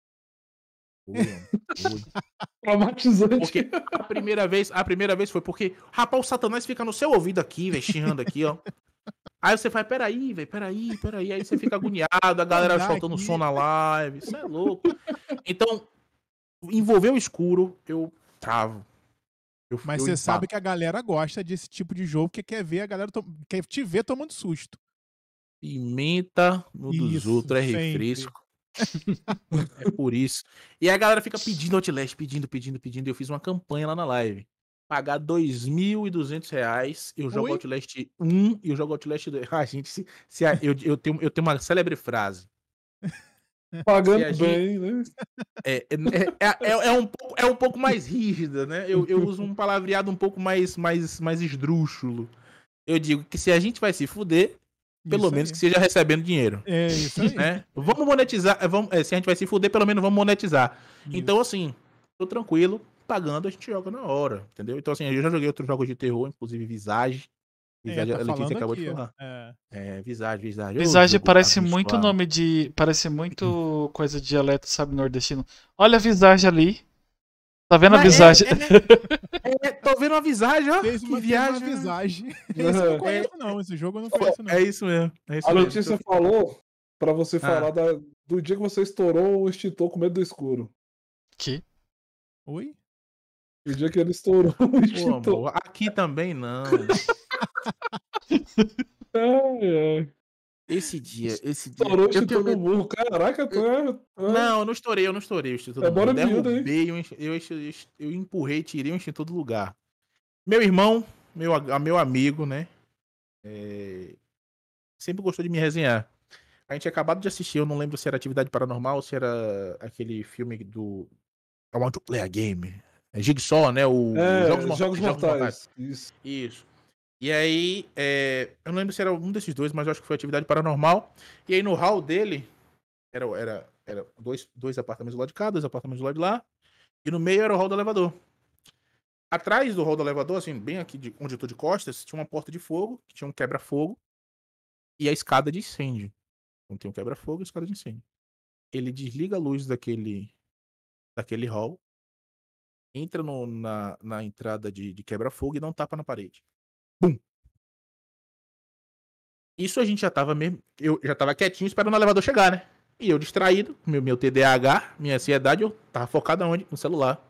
bom. Mano, foi. Traumatizante. Porque a primeira vez, a primeira vez foi porque, rapaz, o Satanás fica no seu ouvido aqui, velho, chiando aqui, ó. Aí você vai, peraí, velho, peraí, peraí. Aí você fica agoniado, a galera soltando som na live. Isso é louco. Então, envolver o escuro, eu travo. Eu, Mas eu você empato. sabe que a galera gosta desse tipo de jogo, que quer ver a galera quer te ver tomando susto. Pimenta no dos Isso, outros é refresco. *laughs* é por isso. E aí a galera fica pedindo Outlast, pedindo, pedindo, pedindo. Eu fiz uma campanha lá na live. Pagar 2.200 reais, eu jogo Oi? Outlast 1 e eu jogo Outlast 2. *laughs* Ah, gente, se, se a- eu, eu, tenho, eu tenho uma célebre frase. Pagando gente- bem, né? É, é, é, é um, pouco, é um pouco mais rígida, né? Eu, eu uso um palavreado um pouco mais, mais, mais esdrúxulo. Eu digo que se a gente vai se fuder, pelo Isso menos aí. que seja recebendo dinheiro. É isso aí. né? Vamos monetizar. é, Vamos, é, se a gente vai se fuder, pelo menos vamos monetizar. Isso. Então, assim, tô tranquilo, pagando, a gente joga na hora, entendeu? Então, assim, eu já joguei outros jogos de terror, inclusive Visage. Visage, tá a Letícia falando acabou aqui, de falar. é. É, Visage, Visage. Visage parece muito nome de. Parece muito coisa de dialeto, sabe, nordestino. Olha a visagem ali. Tá vendo a é- visagem? *laughs* É, tô vendo uma visagem, ó. Fez que uma, viagem. uma né? visagem. *laughs* Esse eu não É. conheço, não. Esse jogo eu não conheço, não. É isso mesmo. É isso A mesmo. Letícia falou pra você Ah. falar da- do dia que você estourou o extintor com medo do escuro. Que? Oi? O dia que ele estourou *laughs* o Pô, extintor. amor, aqui também não. *laughs* Ai, ai. Esse dia, esse dia. Estourou o eu tenho extintor no burro. Caraca, tu é. tu é- Não, eu não estourei, eu não estourei o extintor É. Eu hein? derrubei, um, eu, eu, eu empurrei, tirei um extintor do lugar. Meu irmão, meu, a- meu amigo, né? é, sempre gostou de me resenhar. A gente acabado de assistir, eu não lembro se era Atividade Paranormal ou se era aquele filme do. I Want to Play a Game. É Jigsaw, né? O É, Jogos, Jogos, Mortais. Mortais. Isso. Isso. E aí, é, eu não lembro se era um desses dois, mas eu acho que foi atividade paranormal. E aí no hall dele, era, era, era dois, dois apartamentos do lado de cá, dois apartamentos do lado de lá. E no meio era o hall do elevador. Atrás do hall do elevador, assim, bem aqui de, onde eu tô de costas, tinha uma porta de fogo, que tinha um quebra-fogo e a escada de incêndio. Então tem um quebra-fogo e a escada de incêndio. Ele desliga a luz daquele, daquele hall, entra no- na, na entrada de, de quebra-fogo e dá um tapa na parede. Bum! Isso a gente já tava mesmo. Eu já tava quietinho esperando o elevador chegar, né? E eu distraído, meu, meu TDAH, minha ansiedade, eu tava focado aonde? No celular.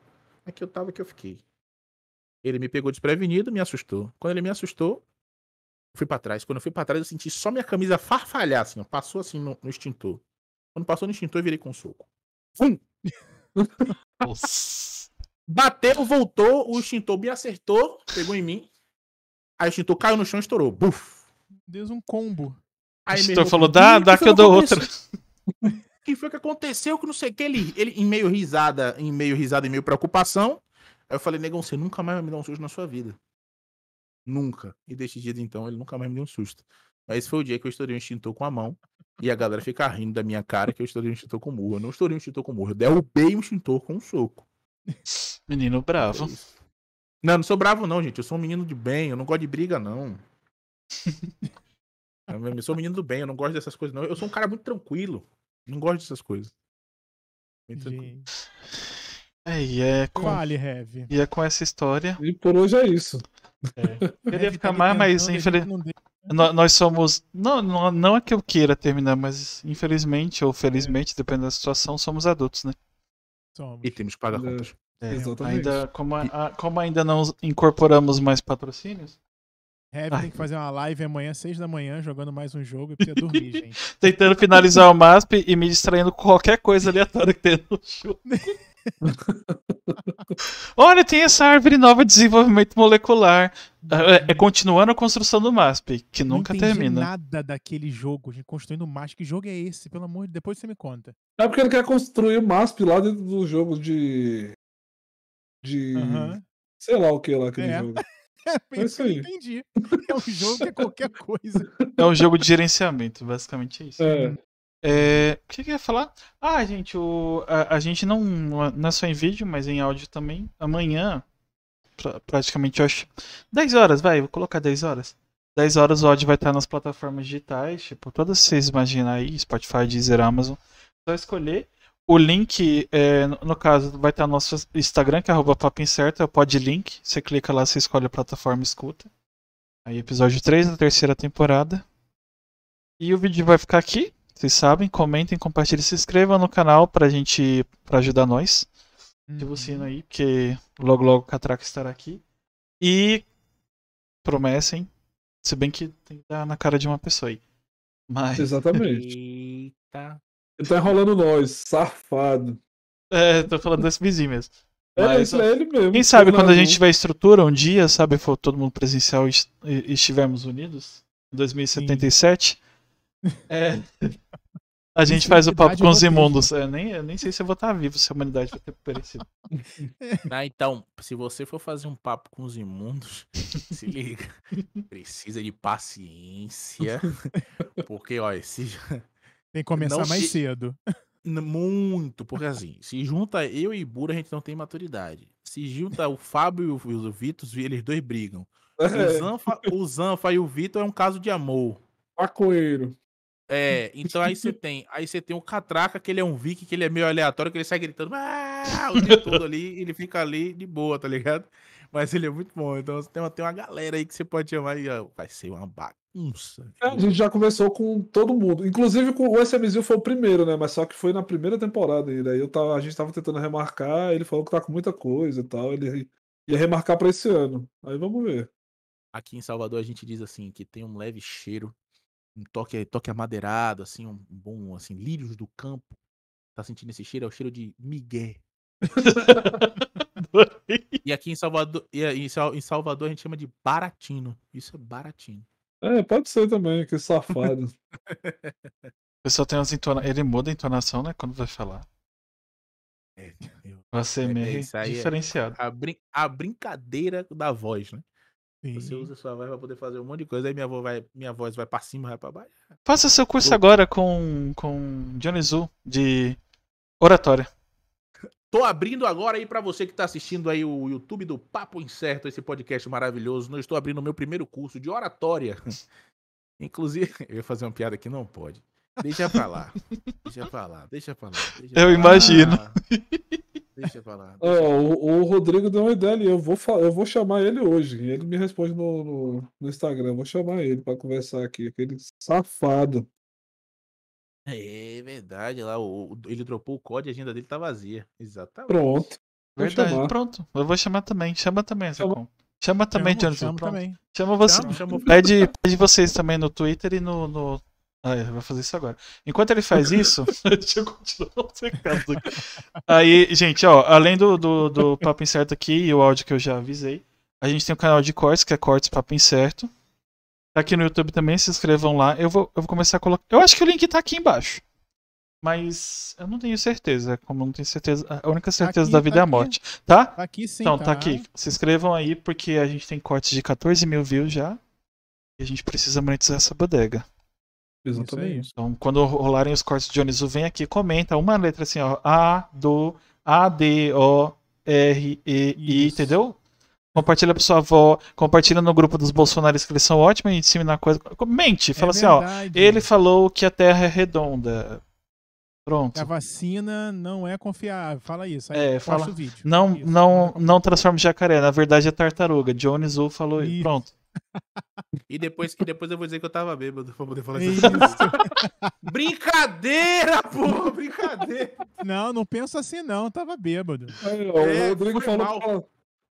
Aqui eu tava que eu fiquei. Ele me pegou desprevenido, me assustou. Quando ele me assustou, eu fui pra trás. Quando eu fui pra trás, eu senti só minha camisa farfalhar, assim, ó. Passou assim no, no extintor. Quando passou no extintor, eu virei com um soco. Fum! *laughs* Nossa. Bateu, voltou, o extintor me acertou, pegou em mim. Aí o extintor caiu no chão e estourou. Buf! Deus, um combo. O Aí meu extintor falou, dá, "Ih, dá que que eu dou aconteceu?" outra. O *laughs* que foi que aconteceu? Que não sei o que. Ele, ele em meio risada, em meio risada, em meio preocupação. Aí eu falei, negão, você nunca mais vai me dar um susto na sua vida. Nunca. E desde dia então, ele nunca mais me deu um susto. Mas esse foi o dia que eu estourei um extintor com a mão. E a galera fica rindo da minha cara que eu estourei um extintor com murro. Eu não estourei um extintor com murro. Eu derrubei um extintor com um soco. Menino bravo. Não, não sou bravo, não, gente. Eu sou um menino de bem. Eu não gosto de briga, não. *laughs* eu sou um menino do bem. Eu não gosto dessas coisas, não. Eu sou um cara muito tranquilo. Não gosto dessas coisas. Muito tranquilo. Gente. É, e é com, Fale, Heavy. e é com essa história. E por hoje é isso. Queria Heavy ficar tá mais, mas infelizmente. Nós somos. Não, não, não é que eu queira terminar, mas infelizmente ou felizmente, dependendo da situação, somos adultos, né? Somos. E temos que pagar É. contas. É, Exatamente. Ainda, como, a- a- como ainda não incorporamos mais patrocínios, Heavy Ai. tem que fazer uma live amanhã, seis da manhã, jogando mais um jogo e precisa dormir, *laughs* gente. tentando finalizar o MASP e me distraindo com qualquer coisa aleatória que tem no jogo. *laughs* Olha, tem essa árvore nova de desenvolvimento molecular. É, é continuando a construção do MASP, que nunca não termina. nada daquele jogo, gente, construindo mais. Que jogo é esse? Pelo amor de Deus, depois você me conta. É porque ele quer construir o MASP lá dentro do jogo de. De. Sei lá o que lá, aquele É. jogo. *laughs* É isso isso aí. entendi. É um jogo que é qualquer coisa. É um jogo de gerenciamento, basicamente é isso. É. É, o que, eu ia falar? Ah, gente, o, a, a gente não, não é só em vídeo, mas em áudio também. Amanhã, pra- praticamente, eu acho. 10 horas, vai, vou colocar 10 horas. 10 horas o áudio vai estar nas plataformas digitais, tipo, todas vocês imaginam aí, Spotify, Deezer, Amazon. Só escolher. O link, é, no, no caso, vai estar no nosso Instagram, que é arroba papo é o podlink. Você clica lá, você escolhe a plataforma escuta. Aí, episódio 3 da terceira temporada. E o vídeo vai ficar aqui. Vocês sabem, comentem, compartilhem, se inscrevam no canal pra gente, pra ajudar nós. Ativa o sino aí, porque logo logo o Catraca estará aqui. E promessa, hein? Se bem que tem que dar na cara de uma pessoa aí. Mas, Exatamente. Eita. Ele tá enrolando nós, safado. é, tô falando desse vizinho mesmo. É, Mas, isso é ele mesmo. Quem sabe quando a gente tiver estrutura um dia, sabe, for todo mundo presencial e est- e estivermos unidos, em 2077, é, a gente faz o papo com os eu imundos. É, nem, eu nem sei se eu vou estar vivo, se a humanidade vai ter perecido. *laughs* Ah, então, se você for fazer um papo com os imundos, se liga. *laughs* Precisa de paciência. *laughs* Porque, ó, se, Tem que começar Não mais se- cedo. Muito, porque assim, se junta eu e Bura, a gente não tem maturidade. Se junta o Fábio e o, e o Vitor, eles dois brigam. O Zanfa, o Zanfa e o Vitor é um caso de amor. Maconheiro. É, então aí você tem, aí você tem o Catraca, que ele é um Viking, que ele é meio aleatório, que ele sai gritando "Ah!" o dia todo ali, e ele fica ali de boa, tá ligado? Mas ele é muito bom, então tem uma, tem uma galera aí que você pode chamar e ó, vai ser uma bagunça. É, a gente já conversou com todo mundo. Inclusive com o SMZil foi o primeiro, né? Mas só que foi na primeira temporada ainda. Aí eu tava, a gente tava tentando remarcar, ele falou que tá com muita coisa e tal. Ele ia remarcar pra esse ano. Aí vamos ver. Aqui em Salvador a gente diz assim que tem um leve cheiro, um toque, toque amadeirado, assim, um bom, assim, lírios do campo. Tá sentindo esse cheiro? É o cheiro de Miguel. *laughs* E aqui em Salvador, e em Sal- em Salvador a gente chama de baratino. Isso é baratino. É, pode ser também, que safado. *laughs* O pessoal tem umas entona... Ele muda a entonação, né? Quando vai falar. É, eu- Vai ser É, meio isso aí é- diferenciado. a, brin- a brincadeira da voz, né? Sim. Você usa sua voz pra poder fazer um monte de coisa, aí minha, voz vai, minha voz vai pra cima, vai pra baixo. Faça seu curso agora com, com Johnny Zu de oratória. Tô abrindo agora aí pra você que tá assistindo aí o YouTube do Papo Incerto, esse podcast maravilhoso. Não estou abrindo o meu primeiro curso de oratória. *laughs* Inclusive, *laughs* eu ia fazer uma piada que não pode. Deixa pra lá. *laughs* Deixa pra lá, deixa pra lá. deixa Eu pra lá. imagino. Deixa pra lá. Ó, o, o Rodrigo deu uma ideia ali. Eu vou, eu vou chamar ele hoje. Ele me responde no, no, no Instagram. Eu vou chamar ele pra conversar aqui. Aquele safado. É verdade, lá o, ele dropou o código e a agenda dele tá vazia. Exatamente. Pronto. Verdade, chamar. pronto. Eu vou chamar também. Chama também, Chama. Zacon. Chama também, chamo Pronto. também. Chama você. Chama, chama Pede, pede vocês também no Twitter e no. no... Ah, eu vou fazer isso agora. Enquanto ele faz isso, *laughs* deixa eu continuar. Aí, gente, ó, além do, do, do Papo Incerto aqui e o áudio que eu já avisei, a gente tem um canal de cortes, que é Cortes Papo Incerto. Tá aqui no YouTube também, se inscrevam lá. Eu vou, eu vou começar a colocar. Eu acho que o link tá aqui embaixo. Mas eu não tenho certeza. Como não tenho certeza. A única certeza aqui, da vida tá é a aqui. morte. Tá? Tá aqui sim. Então, tá aqui. Se inscrevam aí, porque a gente tem cortes de 14 mil views já. E a gente precisa monetizar essa bodega. Exatamente. Então, quando rolarem os cortes de Zu, vem aqui, comenta uma letra assim, ó. A, do, A, D, O, R, E, I, Isso. entendeu? Compartilha pra sua avó, compartilha no grupo dos bolsonaristas que eles são ótimos em ensina coisa. Mente, fala É assim, ó. verdade. Ele falou que a Terra é redonda. Pronto. A vacina não é confiável. Fala isso. Aí É, fala- o vídeo. Não, Isso. não, não transforma jacaré, na verdade é tartaruga. Johnny Zu falou. Isso. Pronto. E depois, e depois eu vou dizer que eu tava bêbado pra poder falar É isso. *laughs* Brincadeira, pô! Brincadeira! Não, não pensa assim não. Tava bêbado. Aí, ó, É, o Rodrigo foi falou mal. pra,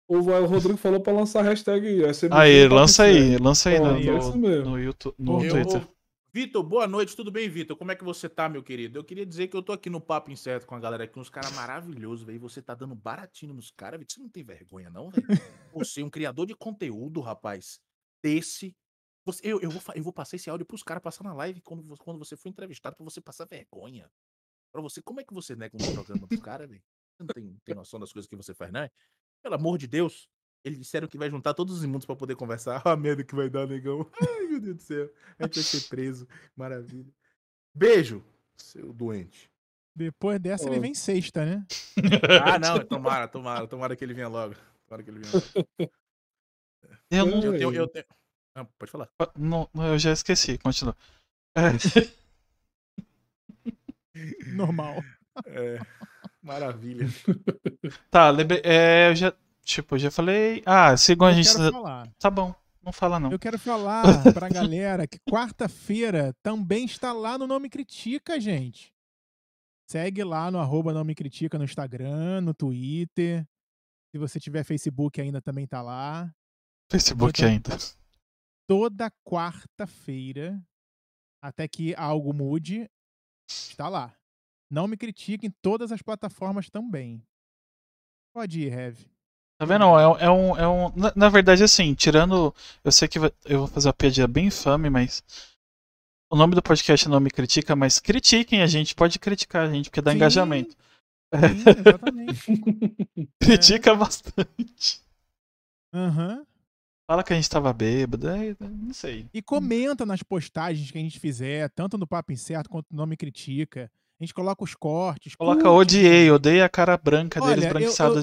o, o Rodrigo falou pra lançar a hashtag Aí, lança aí, lança aí no, é no, mesmo. no YouTube, no Eu- Twitter. Vitor, boa noite, tudo bem, Vitor? Como é que você tá, meu querido? Eu queria dizer que eu tô aqui no Papo Incerto com a galera aqui, uns caras maravilhosos, velho. Você tá dando baratinho nos caras, Vitor. Você não tem vergonha, não, velho? Você é um criador de conteúdo, rapaz. Desse. Você- eu, eu, vou, eu vou passar esse áudio pros caras passar na live quando, quando você for entrevistado, pra você passar vergonha. Pra você, como é que você nega um programa dos caras, velho? Você não tem, tem noção das coisas que você faz, não é? Pelo amor de Deus. Eles disseram que vai juntar todos os imundos pra poder conversar. *laughs* Ah, medo que vai dar, negão. *laughs* Ai, meu Deus do céu. A gente vai ser preso. Maravilha. Beijo, seu doente. Depois dessa, ele vem sexta, né? Ah, não. Tomara, tomara. Tomara que ele venha logo. Tomara que ele venha logo. *laughs* Eu, não, Eu tenho. Eu tenho... Ah, pode falar. não- eu já esqueci, continua. É, *laughs* Normal. É, maravilha. *laughs* tá, lembrei. É, eu já. Tipo, eu já falei. Ah, sigam a gente. quero falar. Tá bom, não fala não. Eu quero falar *laughs* pra galera que quarta-feira também está lá no Nome Critica, gente. Segue lá no arroba Não Me Critica no Instagram, no Twitter. Se você tiver Facebook ainda também tá lá. Facebook Então- ainda. Toda quarta-feira, até que algo mude, está lá. Não me critique em todas as plataformas também. Pode ir, Rev. Tá vendo? É, um- é um. É um na, na verdade, assim, tirando. Eu sei que eu vou fazer uma piadinha bem infame, mas. O nome do podcast não me critica, mas critiquem a gente, pode criticar a gente, porque dá Sim, engajamento. Sim, exatamente. *laughs* Critica bastante. Aham. Fala que a gente tava bêbado, é, não sei. E comenta nas postagens que a gente fizer, tanto no Papo Incerto quanto no Nome Critica. A gente coloca os cortes. Coloca curte, odiei, odeia a cara branca deles, Olha, eu- branquiçada.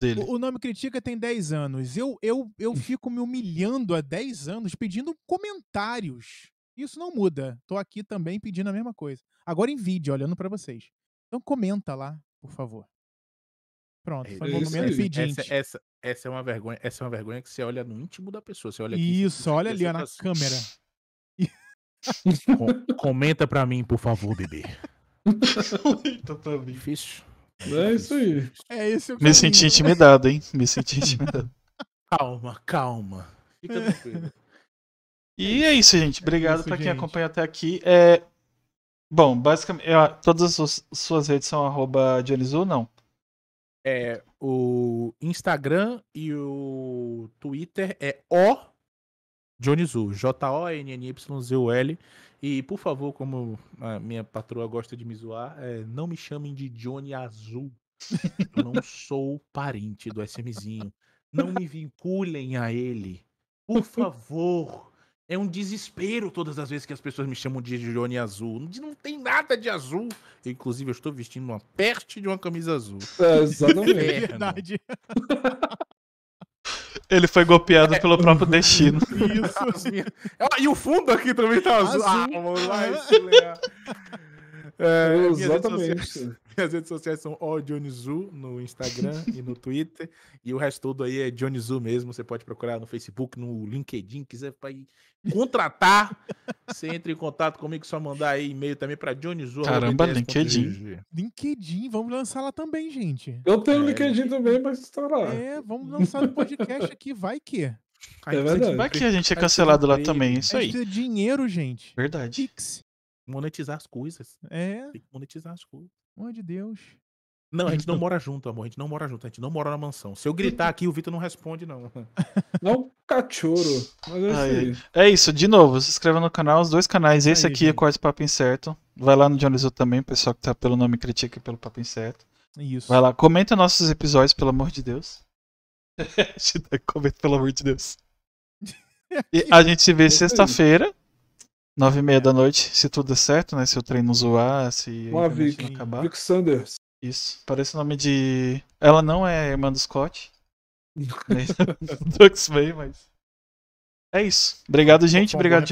dele. O, nome Critica tem 10 anos. Eu, eu, eu *laughs* fico me humilhando há 10 anos pedindo comentários. Isso não muda. Tô aqui também pedindo a mesma coisa. Agora em vídeo, olhando pra vocês. Então comenta lá, por favor. Pronto, foi o É isso momento aí. pedinte. Essa, essa, essa é uma vergonha. Essa é uma vergonha que você olha no íntimo da pessoa. Você olha aqui, Isso, você olha ali ó, na assim, câmera. "Com- comenta pra mim, por favor, bebê. Pra mim. Difícil. É isso aí. É esse o Me senti intimidado, hein? Me senti intimidado. *laughs* Calma, calma. Fica tranquilo. E é isso, gente. Obrigado isso, pra quem gente. acompanha até aqui. É... Bom, basicamente, é, todas as suas- suas redes são arroba Dionizu, não? É, o Instagram e o Twitter é o Johnnyzu, J-O-N-N-Y-Z-U-L. E, por favor, como a minha patroa gosta de me zoar, é, não me chamem de Johnny Azul. *laughs* Eu não sou parente do SMzinho. Não me vinculem a ele. Por favor. É um desespero todas as vezes que as pessoas me chamam de Johnny Azul. Não- Não tem nada de azul. Inclusive, eu estou vestindo uma peste de uma camisa azul. É, exatamente. *laughs* É verdade. *laughs* Ele foi golpeado pelo próprio destino. *laughs* Isso. Ó, E o fundo aqui também tá azul. Azul. Ah, vamos lá. É, Exatamente. *laughs* minhas redes sociais são o Johnnyzu no Instagram e no *laughs* Twitter. E o resto todo aí é Johnnyzu mesmo. Você pode procurar no Facebook, no LinkedIn, quiser pra ir contratar. *laughs* Você entra em contato comigo, só mandar aí e-mail também pra Johnnyzu. Caramba, LinkedIn. LinkedIn, vamos lançar lá também, gente. Eu tenho É. LinkedIn também, mas está lá. É, vamos lançar no podcast aqui, vai que. É verdade. Vai que a gente é cancelado lá também, isso A aí. dinheiro, gente. Verdade. Pix. Monetizar as coisas. É, Tem que monetizar as coisas. Amor de Deus. Não, a gente não *laughs* mora junto, amor. A gente não mora junto. A gente não mora na mansão. Se eu gritar aqui, o Vitor não responde, não. Não *laughs* cachorro. Mas é isso Ai, aí. É isso, de novo, se inscreva no canal, os dois canais. Esse Aí, aqui é gente. Corte Papo Incerto. Vai lá no Dionizu também, o pessoal que tá pelo nome critica pelo Papo Incerto. Isso. Vai lá, comenta nossos episódios, pelo amor de Deus. *laughs* comenta, pelo amor de Deus. E a gente se vê aí. sexta-feira, nove e meia da noite, se tudo der certo, né? Se o trem não zoar, se a Uma Vic. não acabar. Vic Sanders. Isso, parece o nome de... Ela não é irmã do Scott, *laughs* nem *laughs* do X-Men, mas... É isso. Obrigado, gente. Obrigado,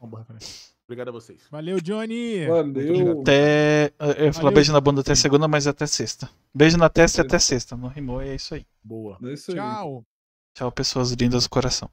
boa referência. Obrigado a vocês. Valeu, Johnny. Valeu. Até. Eu ia falar Valeu. beijo na bunda até segunda, mas até sexta. Beijo na testa e até sexta. Não rimou, é isso aí. Boa. É isso aí. Tchau. Tchau, pessoas lindas do coração.